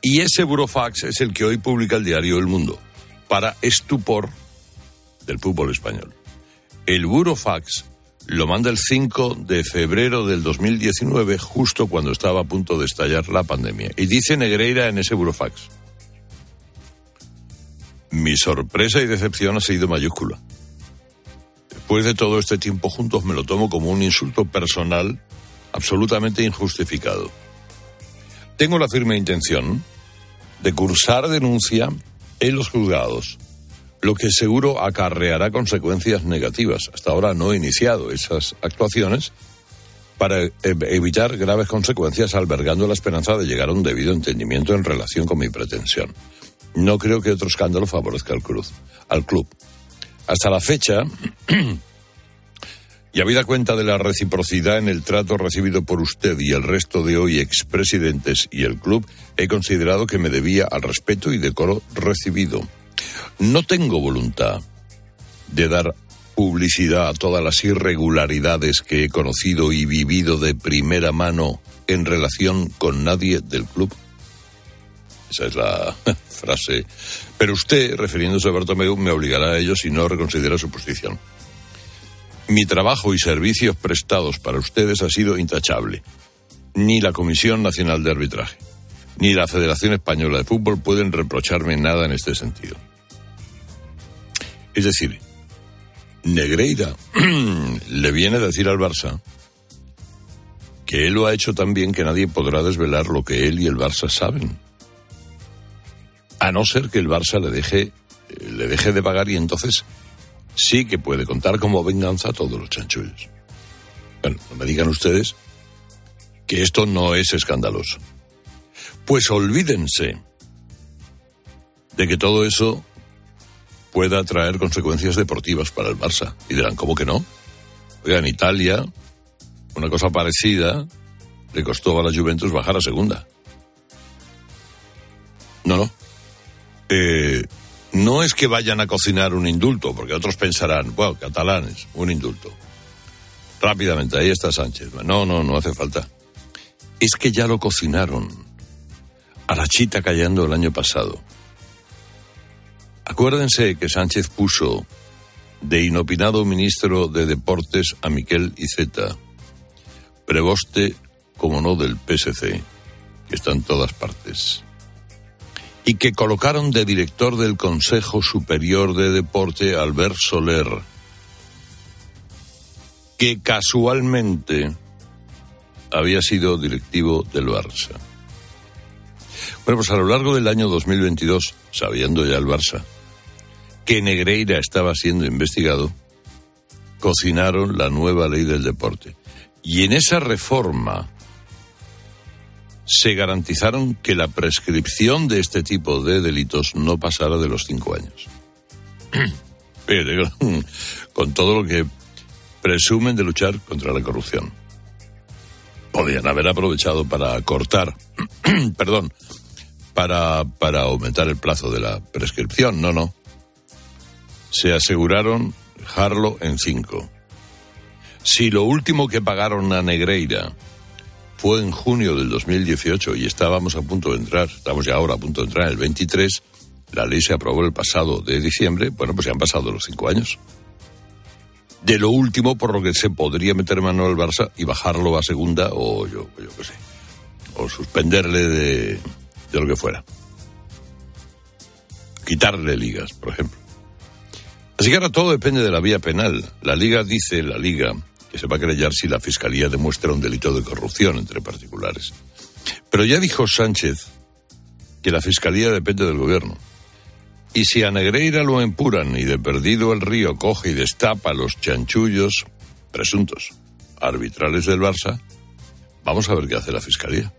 Y ese burofax es el que hoy publica el diario El Mundo, para estupor del fútbol español. El burofax lo manda el 5 de febrero del 2019, justo cuando estaba a punto de estallar la pandemia. Y dice Negreira en ese burofax. Mi sorpresa y decepción ha sido mayúscula. después de todo este tiempo juntos me lo tomo como un insulto personal absolutamente injustificado. Tengo la firme intención de cursar denuncia en los juzgados, lo que seguro acarreará consecuencias negativas. Hasta ahora no he iniciado esas actuaciones para e- evitar graves consecuencias albergando la esperanza de llegar a un debido entendimiento en relación con mi pretensión. No creo que otro escándalo favorezca al, cruz, al club. Hasta la fecha, y habida cuenta de la reciprocidad en el trato recibido por usted y el resto de hoy expresidentes y el club, he considerado que me debía al respeto y decoro recibido. No tengo voluntad de dar publicidad a todas las irregularidades que he conocido y vivido de primera mano en relación con nadie del club. Esa es la frase. Pero usted, refiriéndose a Bartomeu, me obligará a ello si no reconsidera su posición. Mi trabajo y servicios prestados para ustedes ha sido intachable. Ni la Comisión Nacional de Arbitraje, ni la Federación Española de Fútbol pueden reprocharme nada en este sentido. Es decir, Negreira le viene a decir al Barça que él lo ha hecho tan bien que nadie podrá desvelar lo que él y el Barça saben. A no ser que el Barça le deje, le deje de pagar y entonces sí que puede contar como venganza a todos los chanchullos. Bueno, no me digan ustedes que esto no es escandaloso. Pues olvídense de que todo eso pueda traer consecuencias deportivas para el Barça. Y dirán, ¿cómo que no? Oiga, en Italia, una cosa parecida le costó a la Juventus bajar a segunda. No, no. Eh, no es que vayan a cocinar un indulto, porque otros pensarán, wow, catalanes, un indulto. Rápidamente, ahí está Sánchez. No, no, no hace falta. Es que ya lo cocinaron. A la chita callando el año pasado. Acuérdense que Sánchez puso de inopinado ministro de Deportes a Miquel Iceta, preboste, como no, del PSC, que está en todas partes, y que colocaron de director del Consejo Superior de Deporte Albert Soler, que casualmente había sido directivo del Barça. Bueno, pues a lo largo del año 2022, sabiendo ya el Barça que Negreira estaba siendo investigado, cocinaron la nueva ley del deporte. Y en esa reforma se garantizaron que la prescripción de este tipo de delitos no pasara de los cinco años. Pero, con todo lo que presumen de luchar contra la corrupción. Podían haber aprovechado para cortar, perdón, para, para aumentar el plazo de la prescripción. No, no. Se aseguraron dejarlo en cinco. Si lo último que pagaron a Negreira fue en junio del 2018 y estábamos a punto de entrar, estamos ya ahora a punto de entrar en el 23, la ley se aprobó el pasado de diciembre, bueno, pues ya han pasado los cinco años. De lo último por lo que se podría meter mano al Barça y bajarlo a segunda o yo, yo qué sé, o suspenderle de, de lo que fuera. Quitarle ligas, por ejemplo. Así que ahora todo depende de la vía penal. La Liga dice, la Liga, que se va a querellar si la Fiscalía demuestra un delito de corrupción entre particulares. Pero ya dijo Sánchez que la Fiscalía depende del Gobierno. Y si a Negreira lo empuran y de perdido el río coge y destapa los chanchullos presuntos arbitrales del Barça, vamos a ver qué hace la Fiscalía.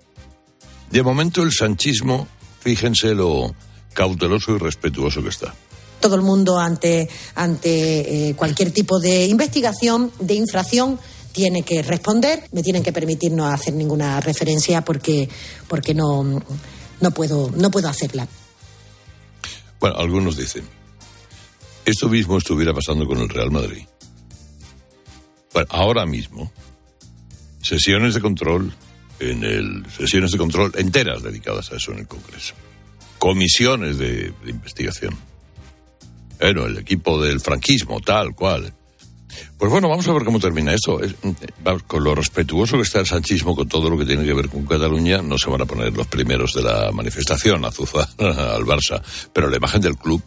De momento el sanchismo, fíjense lo cauteloso y respetuoso que está todo el mundo ante, ante eh, cualquier tipo de investigación, de infracción, tiene que responder. Me tienen que permitir no hacer ninguna referencia porque, porque no, no, puedo, no puedo hacerla. Bueno, algunos dicen, esto mismo estuviera pasando con el Real Madrid. Bueno, ahora mismo, sesiones de control en el sesiones de control enteras dedicadas a eso en el Congreso. Comisiones de, de investigación bueno, el equipo del franquismo, tal cual. Pues bueno, vamos a ver cómo termina esto. con lo respetuoso que está el sanchismo con todo lo que tiene que ver con Cataluña, no se van a poner los primeros de la manifestación a azuzar al Barça. Pero la imagen del club,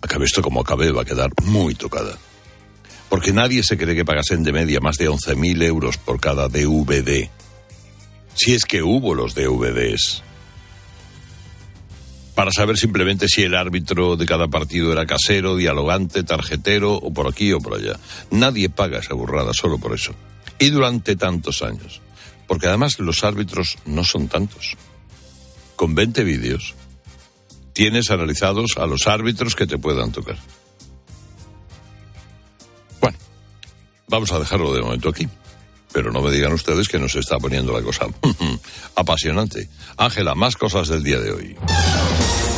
acabe esto como acabe, va a quedar muy tocada. Porque nadie se cree que pagasen de media más de 11.000 euros por cada DVD. Si es que hubo los DVDs. Para saber simplemente si el árbitro de cada partido era casero, dialogante, tarjetero o por aquí o por allá. Nadie paga esa burrada solo por eso. Y durante tantos años. Porque además los árbitros no son tantos. Con 20 vídeos tienes analizados a los árbitros que te puedan tocar. Bueno, vamos a dejarlo de momento aquí. Pero no me digan ustedes que nos está poniendo la cosa apasionante. Ángela, más cosas del día de hoy.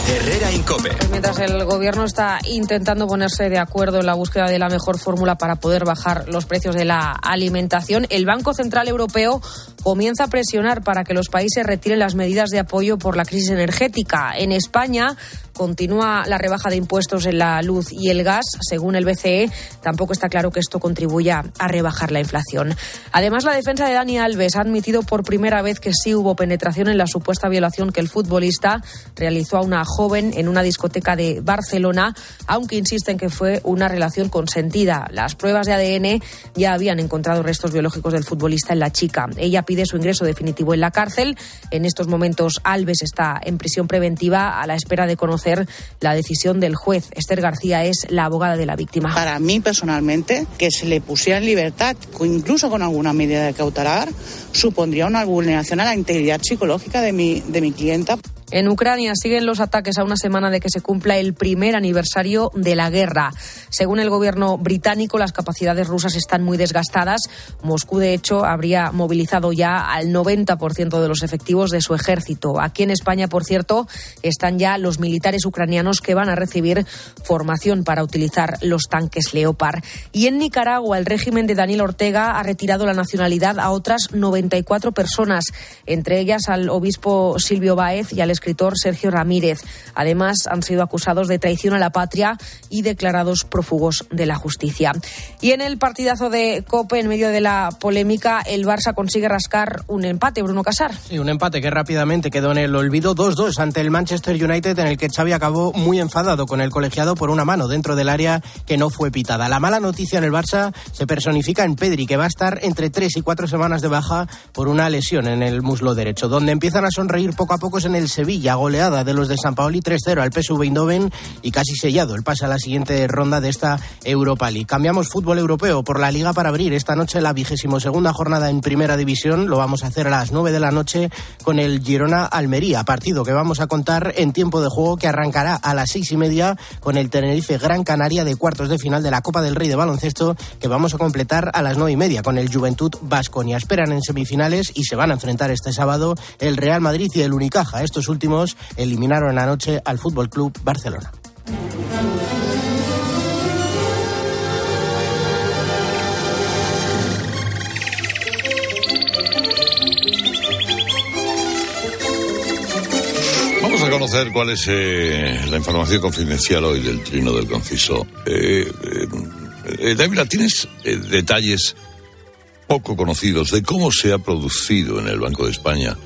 Herrera Incope. Pues mientras el gobierno está intentando ponerse de acuerdo en la búsqueda de la mejor fórmula para poder bajar los precios de la alimentación, el Banco Central Europeo comienza a presionar para que los países retiren las medidas de apoyo por la crisis energética. En España, Continúa la rebaja de impuestos en la luz y el gas. Según el BCE, tampoco está claro que esto contribuya a rebajar la inflación. Además, la defensa de Dani Alves ha admitido por primera vez que sí hubo penetración en la supuesta violación que el futbolista realizó a una joven en una discoteca de Barcelona, aunque insisten que fue una relación consentida. Las pruebas de ADN ya habían encontrado restos biológicos del futbolista en la chica. Ella pide su ingreso definitivo en la cárcel. En estos momentos, Alves está en prisión preventiva a la espera de conocer la decisión del juez. Esther García es la abogada de la víctima. Para mí personalmente, que se le pusiera en libertad, incluso con alguna medida de cautelar, supondría una vulneración a la integridad psicológica de mi, de mi clienta. En Ucrania siguen los ataques a una semana de que se cumpla el primer aniversario de la guerra. Según el gobierno británico, las capacidades rusas están muy desgastadas. Moscú, de hecho, habría movilizado ya al 90% de los efectivos de su ejército. Aquí en España, por cierto, están ya los militares ucranianos que van a recibir formación para utilizar los tanques Leopard. Y en Nicaragua, el régimen de Daniel Ortega ha retirado la nacionalidad a otras 94 personas, entre ellas al obispo Silvio Baez y al escritor Sergio Ramírez. Además, han sido acusados de traición a la patria y declarados prófugos de la justicia. Y en el partidazo de Cope, en medio de la polémica, el Barça consigue rascar un empate, Bruno Casar. Sí, un empate que rápidamente quedó en el olvido 2-2 ante el Manchester United, en el que Xavi acabó muy enfadado con el colegiado por una mano dentro del área que no fue pitada. La mala noticia en el Barça se personifica en Pedri, que va a estar entre tres y cuatro semanas de baja por una lesión en el muslo derecho. Donde empiezan a sonreír poco a poco es en el Sevilla Villa goleada de los de San Paoli 3-0 al PSV Eindhoven y casi sellado el pase a la siguiente ronda de esta Europa League. Cambiamos fútbol europeo por la Liga para abrir esta noche la vigésimo segunda jornada en Primera División. Lo vamos a hacer a las 9 de la noche con el Girona Almería, partido que vamos a contar en tiempo de juego que arrancará a las seis y media con el Tenerife Gran Canaria de cuartos de final de la Copa del Rey de baloncesto que vamos a completar a las nueve y media con el Juventud Vasconia. Esperan en semifinales y se van a enfrentar este sábado el Real Madrid y el Unicaja. Estos últimos eliminaron anoche al Fútbol Club Barcelona. Vamos a conocer cuál es eh, la información confidencial hoy del trino del conciso. Eh, eh, Dávila, ¿tienes eh, detalles poco conocidos de cómo se ha producido en el Banco de España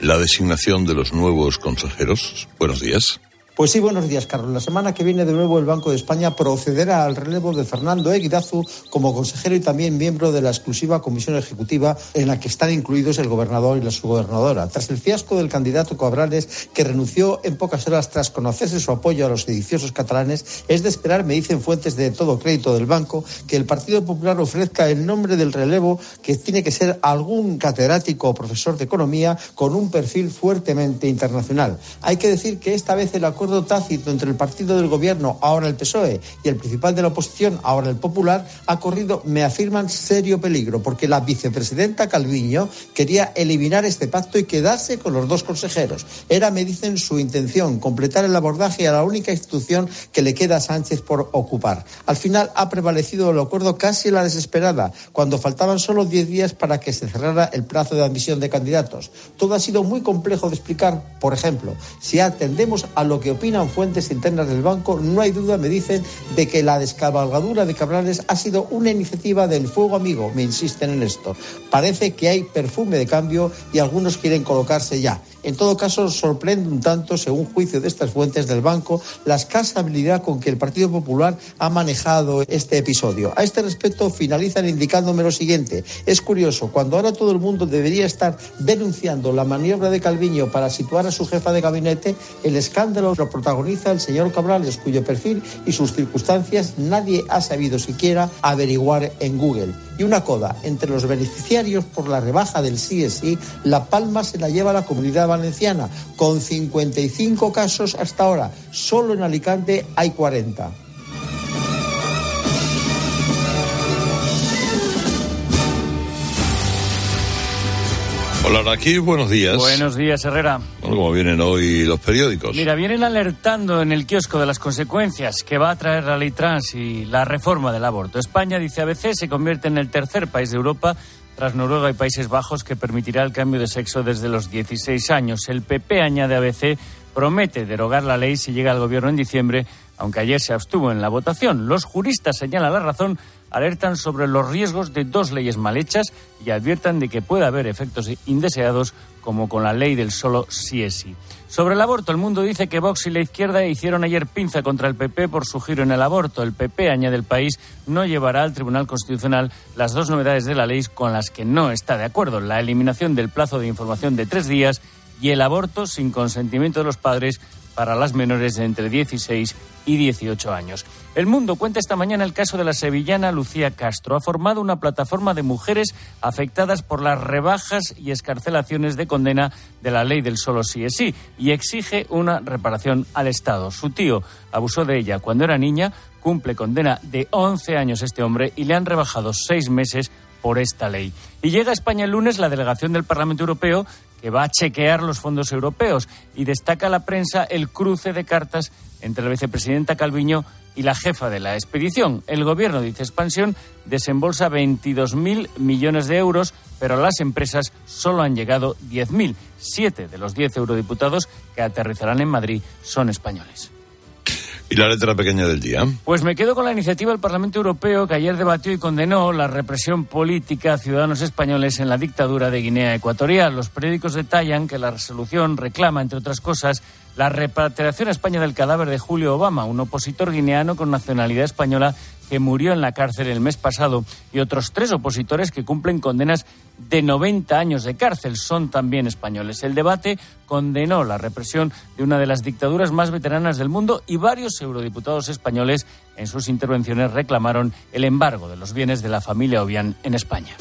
la designación de los nuevos consejeros. Buenos días. Pues sí, buenos días, Carlos. La semana que viene, de nuevo, el Banco de España procederá al relevo de Fernando Eguidazu como consejero y también miembro de la exclusiva comisión ejecutiva en la que están incluidos el gobernador y la subgobernadora. Tras el fiasco del candidato Cabrales, que renunció en pocas horas tras conocerse su apoyo a los sediciosos catalanes, es de esperar, me dicen fuentes de todo crédito del banco, que el Partido Popular ofrezca el nombre del relevo que tiene que ser algún catedrático o profesor de economía con un perfil fuertemente internacional. Hay que decir que esta vez el acuerdo acuerdo tácito entre el partido del gobierno, ahora el PSOE, y el principal de la oposición, ahora el Popular, ha corrido, me afirman, serio peligro, porque la vicepresidenta Calviño quería eliminar este pacto y quedarse con los dos consejeros. Era, me dicen, su intención, completar el abordaje a la única institución que le queda a Sánchez por ocupar. Al final ha prevalecido el acuerdo casi la desesperada, cuando faltaban solo diez días para que se cerrara el plazo de admisión de candidatos. Todo ha sido muy complejo de explicar, por ejemplo, si atendemos a lo que opinan fuentes internas del banco, no hay duda, me dicen, de que la descabalgadura de Cabrales ha sido una iniciativa del fuego amigo. Me insisten en esto. Parece que hay perfume de cambio y algunos quieren colocarse ya. En todo caso, sorprende un tanto, según juicio de estas fuentes del banco, la escasa habilidad con que el Partido Popular ha manejado este episodio. A este respecto, finalizan indicándome lo siguiente. Es curioso, cuando ahora todo el mundo debería estar denunciando la maniobra de Calviño para situar a su jefa de gabinete, el escándalo lo protagoniza el señor Cabrales, cuyo perfil y sus circunstancias nadie ha sabido siquiera averiguar en Google. Y una coda, entre los beneficiarios por la rebaja del CSI, La Palma se la lleva la comunidad valenciana, con 55 casos hasta ahora. Solo en Alicante hay 40. Hola, aquí buenos días. Buenos días, Herrera. Bueno, ¿Cómo vienen hoy los periódicos? Mira, vienen alertando en el kiosco de las consecuencias que va a traer la ley trans y la reforma del aborto. España, dice ABC, se convierte en el tercer país de Europa tras Noruega y Países Bajos que permitirá el cambio de sexo desde los 16 años. El PP, añade ABC, promete derogar la ley si llega al gobierno en diciembre, aunque ayer se abstuvo en la votación. Los juristas señalan la razón alertan sobre los riesgos de dos leyes mal hechas y adviertan de que puede haber efectos indeseados como con la ley del solo sí es sí. Sobre el aborto, el mundo dice que Vox y la izquierda hicieron ayer pinza contra el PP por su giro en el aborto. El PP, añade el país, no llevará al Tribunal Constitucional las dos novedades de la ley con las que no está de acuerdo, la eliminación del plazo de información de tres días y el aborto sin consentimiento de los padres para las menores de entre 16 y 18 años. El Mundo cuenta esta mañana el caso de la sevillana Lucía Castro. Ha formado una plataforma de mujeres afectadas por las rebajas y escarcelaciones de condena de la ley del solo sí es sí y exige una reparación al Estado. Su tío abusó de ella cuando era niña, cumple condena de 11 años este hombre y le han rebajado seis meses por esta ley. Y llega a España el lunes la delegación del Parlamento Europeo que va a chequear los fondos europeos y destaca la prensa el cruce de cartas entre la vicepresidenta Calviño y la jefa de la expedición. El gobierno, dice Expansión, desembolsa 22.000 millones de euros, pero las empresas solo han llegado 10.000. Siete de los diez eurodiputados que aterrizarán en Madrid son españoles. ¿Y la letra pequeña del día? Pues me quedo con la iniciativa del Parlamento Europeo que ayer debatió y condenó la represión política a ciudadanos españoles en la dictadura de Guinea Ecuatorial. Los periódicos detallan que la resolución reclama, entre otras cosas, la repatriación a España del cadáver de Julio Obama, un opositor guineano con nacionalidad española que murió en la cárcel el mes pasado, y otros tres opositores que cumplen condenas de 90 años de cárcel. Son también españoles. El debate condenó la represión de una de las dictaduras más veteranas del mundo y varios eurodiputados españoles en sus intervenciones reclamaron el embargo de los bienes de la familia Obián en España.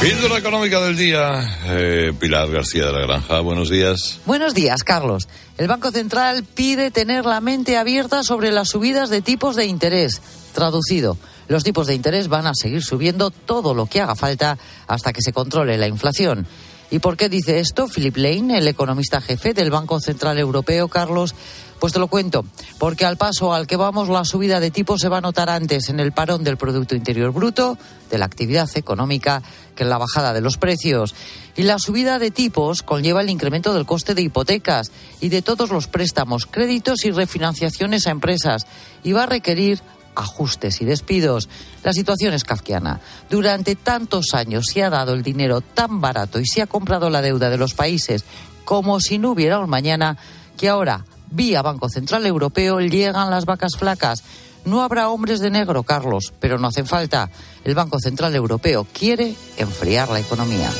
Píldora económica del día. Eh, Pilar García de la Granja, buenos días. Buenos días, Carlos. El Banco Central pide tener la mente abierta sobre las subidas de tipos de interés. Traducido, los tipos de interés van a seguir subiendo todo lo que haga falta hasta que se controle la inflación. ¿Y por qué dice esto Philip Lane, el economista jefe del Banco Central Europeo, Carlos? Pues te lo cuento, porque al paso al que vamos la subida de tipos se va a notar antes en el parón del Producto Interior Bruto, de la actividad económica, que en la bajada de los precios. Y la subida de tipos conlleva el incremento del coste de hipotecas y de todos los préstamos, créditos y refinanciaciones a empresas y va a requerir ajustes y despidos. La situación es kafkiana. Durante tantos años se ha dado el dinero tan barato y se ha comprado la deuda de los países como si no hubiera un mañana que ahora vía Banco Central Europeo llegan las vacas flacas. No habrá hombres de negro, Carlos, pero no hacen falta. El Banco Central Europeo quiere enfriar la economía.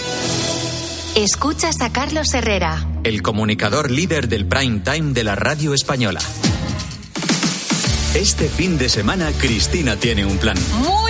Escuchas a Carlos Herrera, el comunicador líder del prime time de la radio española. Este fin de semana Cristina tiene un plan. Muy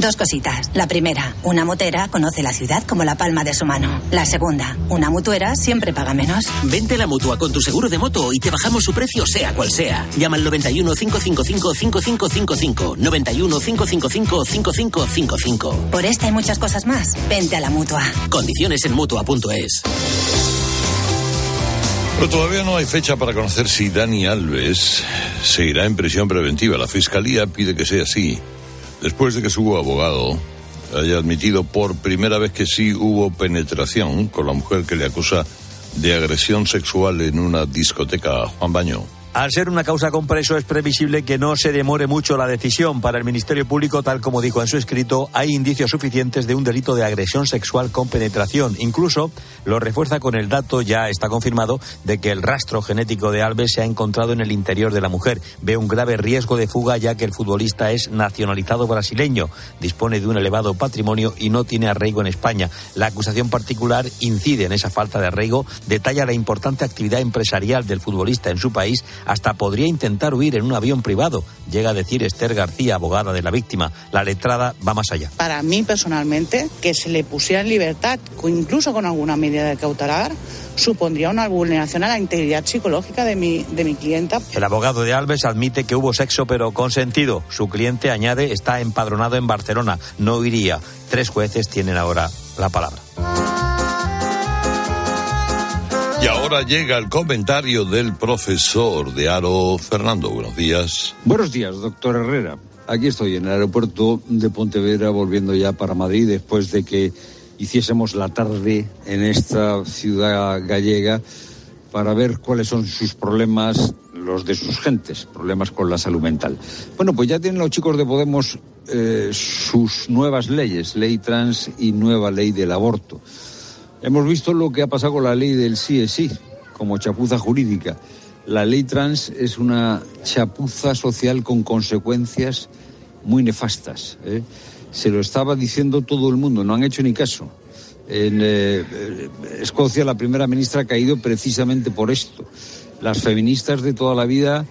Dos cositas. La primera, una motera conoce la ciudad como la palma de su mano. La segunda, una mutuera siempre paga menos. Vente a la mutua con tu seguro de moto y te bajamos su precio sea cual sea. Llama al 91 555 5555. 91 555 5555. Por esta y muchas cosas más, vente a la mutua. Condiciones en mutua.es. Pero todavía no hay fecha para conocer si Dani Alves seguirá en prisión preventiva. La fiscalía pide que sea así, después de que su abogado haya admitido por primera vez que sí hubo penetración con la mujer que le acusa de agresión sexual en una discoteca. Juan Baño. Al ser una causa con preso es previsible que no se demore mucho la decisión. Para el Ministerio Público, tal como dijo en su escrito, hay indicios suficientes de un delito de agresión sexual con penetración. Incluso lo refuerza con el dato, ya está confirmado, de que el rastro genético de Alves se ha encontrado en el interior de la mujer. Ve un grave riesgo de fuga ya que el futbolista es nacionalizado brasileño, dispone de un elevado patrimonio y no tiene arraigo en España. La acusación particular incide en esa falta de arraigo, detalla la importante actividad empresarial del futbolista en su país hasta podría intentar huir en un avión privado, llega a decir Esther García, abogada de la víctima. La letrada va más allá. Para mí personalmente, que se le pusiera en libertad, incluso con alguna medida de cautelar, supondría una vulneración a la integridad psicológica de mi, de mi clienta. El abogado de Alves admite que hubo sexo pero consentido. Su cliente añade está empadronado en Barcelona, no iría. Tres jueces tienen ahora la palabra. Y ahora llega el comentario del profesor de Aro, Fernando. Buenos días. Buenos días, doctor Herrera. Aquí estoy en el aeropuerto de Pontevedra, volviendo ya para Madrid, después de que hiciésemos la tarde en esta ciudad gallega para ver cuáles son sus problemas, los de sus gentes, problemas con la salud mental. Bueno, pues ya tienen los chicos de Podemos eh, sus nuevas leyes, ley trans y nueva ley del aborto. Hemos visto lo que ha pasado con la ley del sí es sí, como chapuza jurídica. La ley trans es una chapuza social con consecuencias muy nefastas. ¿eh? Se lo estaba diciendo todo el mundo, no han hecho ni caso. En eh, Escocia la primera ministra ha caído precisamente por esto. Las feministas de toda la vida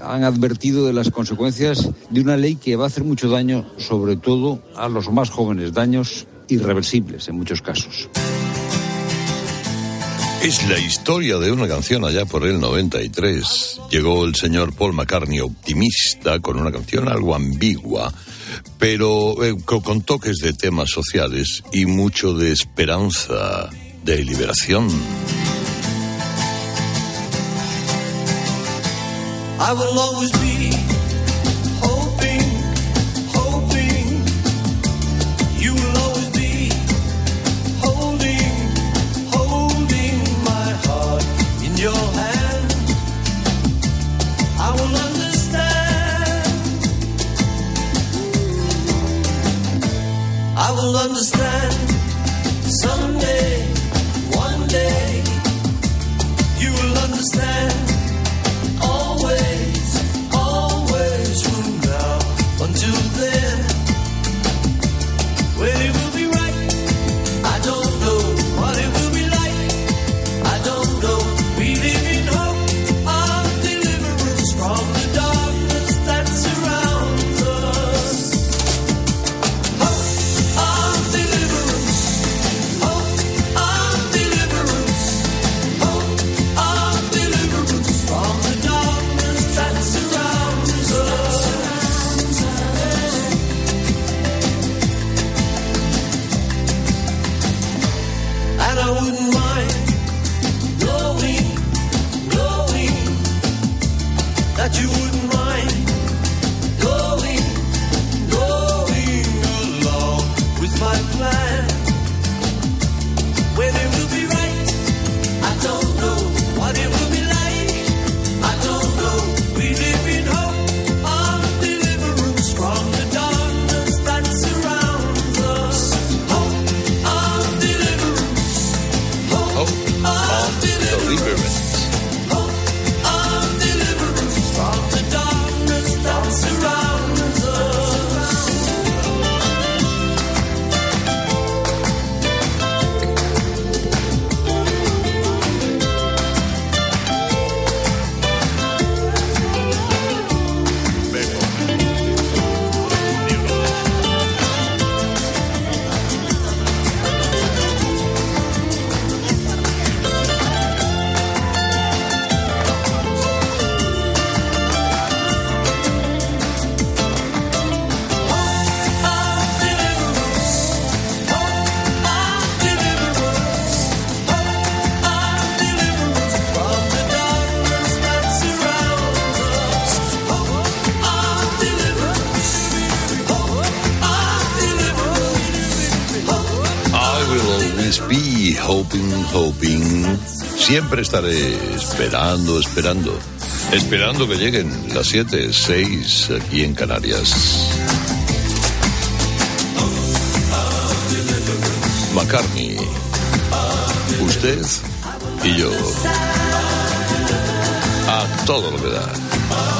han advertido de las consecuencias de una ley que va a hacer mucho daño, sobre todo a los más jóvenes, daños irreversibles en muchos casos. Es la historia de una canción allá por el 93. Llegó el señor Paul McCartney optimista con una canción algo ambigua, pero eh, con toques de temas sociales y mucho de esperanza, de liberación. I will always be I will understand Siempre estaré esperando, esperando. Esperando que lleguen las 7, 6 aquí en Canarias. McCartney. Usted y yo. A todo lo que da.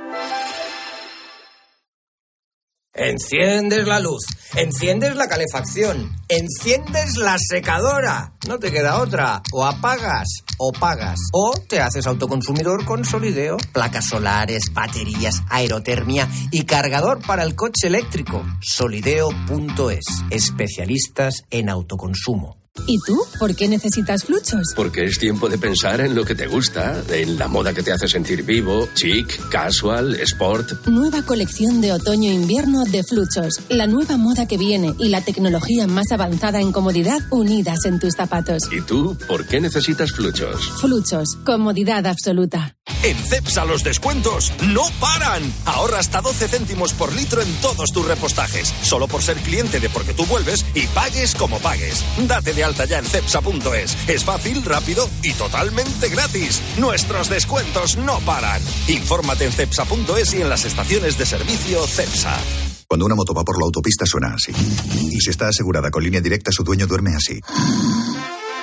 Enciendes la luz, enciendes la calefacción, enciendes la secadora. No te queda otra. O apagas o pagas. O te haces autoconsumidor con Solideo. Placas solares, baterías, aerotermia y cargador para el coche eléctrico. Solideo.es. Especialistas en autoconsumo. ¿Y tú? ¿Por qué necesitas fluchos? Porque es tiempo de pensar en lo que te gusta, en la moda que te hace sentir vivo, chic, casual, sport. Nueva colección de otoño-invierno de Fluchos. La nueva moda que viene y la tecnología más avanzada en comodidad unidas en tus zapatos. ¿Y tú por qué necesitas fluchos? Fluchos. Comodidad absoluta. En CEPSA los descuentos no paran. Ahorra hasta 12 céntimos por litro en todos tus repostajes. Solo por ser cliente de Porque tú vuelves y pagues como pagues. Date de ya en cepsa.es. Es fácil, rápido y totalmente gratis. Nuestros descuentos no paran. Infórmate en cepsa.es y en las estaciones de servicio CEPSA. Cuando una moto va por la autopista suena así. Y si está asegurada con línea directa, su dueño duerme así.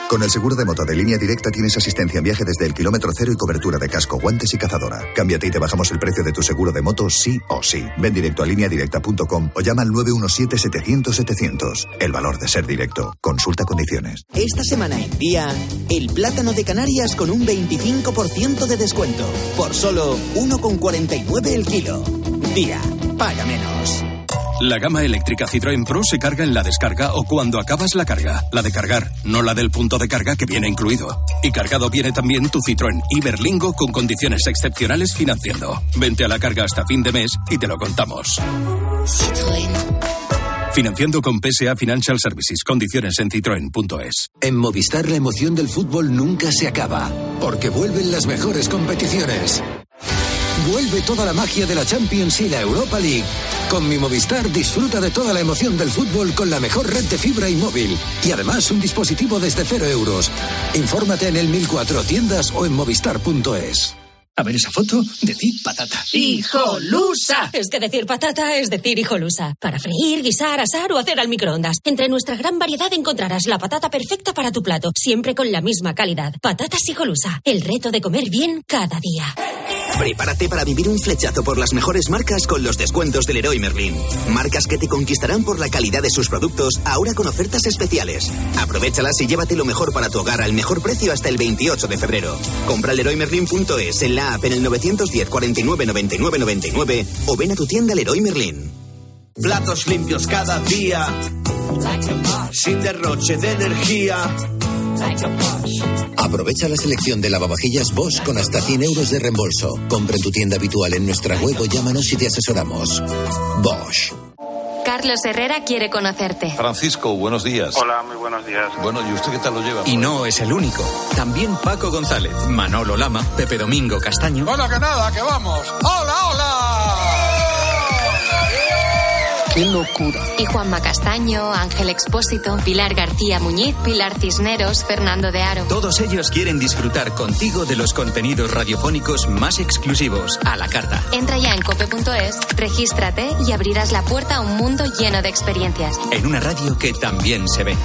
Con el seguro de moto de línea directa tienes asistencia en viaje desde el kilómetro cero y cobertura de casco, guantes y cazadora. Cámbiate y te bajamos el precio de tu seguro de moto sí o sí. Ven directo a lineadirecta.com o llama al 917-700-700. El valor de ser directo. Consulta condiciones. Esta semana en día, el plátano de Canarias con un 25% de descuento. Por solo 1,49 el kilo. Día, paga menos. La gama eléctrica Citroën Pro se carga en la descarga o cuando acabas la carga. La de cargar, no la del punto de carga que viene incluido. Y cargado viene también tu Citroën Iberlingo con condiciones excepcionales financiando. Vente a la carga hasta fin de mes y te lo contamos. Financiando con PSA Financial Services. Condiciones en citroen.es. En Movistar la emoción del fútbol nunca se acaba, porque vuelven las mejores competiciones. Vuelve toda la magia de la Champions y la Europa League. Con mi Movistar disfruta de toda la emoción del fútbol con la mejor red de fibra y móvil. Y además un dispositivo desde cero euros. Infórmate en el 1004 tiendas o en movistar.es. A ver esa foto, decid patata. ¡Hijolusa! Es que decir patata es decir hijolusa. Para freír, guisar, asar o hacer al microondas. Entre nuestra gran variedad encontrarás la patata perfecta para tu plato, siempre con la misma calidad. Patatas hijolusa. El reto de comer bien cada día. Prepárate para vivir un flechazo por las mejores marcas con los descuentos del Leroy Merlin. Marcas que te conquistarán por la calidad de sus productos, ahora con ofertas especiales. Aprovechalas y llévate lo mejor para tu hogar al mejor precio hasta el 28 de febrero. Compra leroymerlin.es en la app en el 910 49 99 99 o ven a tu tienda Leroy Merlin. Platos limpios cada día. Sin derroche de energía. Aprovecha la selección de lavavajillas Bosch con hasta 100 euros de reembolso. Compra en tu tienda habitual en nuestra web o llámanos y te asesoramos. Bosch. Carlos Herrera quiere conocerte. Francisco, buenos días. Hola, muy buenos días. Bueno, ¿y usted qué tal lo lleva? Y no es el único. También Paco González, Manolo Lama, Pepe Domingo Castaño. Bueno, que nada, que vamos. ¡Hola, hola! ¡Qué locura! Y Juanma Castaño, Ángel Expósito, Pilar García Muñiz, Pilar Cisneros, Fernando de Aro. Todos ellos quieren disfrutar contigo de los contenidos radiofónicos más exclusivos a la carta. Entra ya en cope.es, regístrate y abrirás la puerta a un mundo lleno de experiencias. En una radio que también se ve.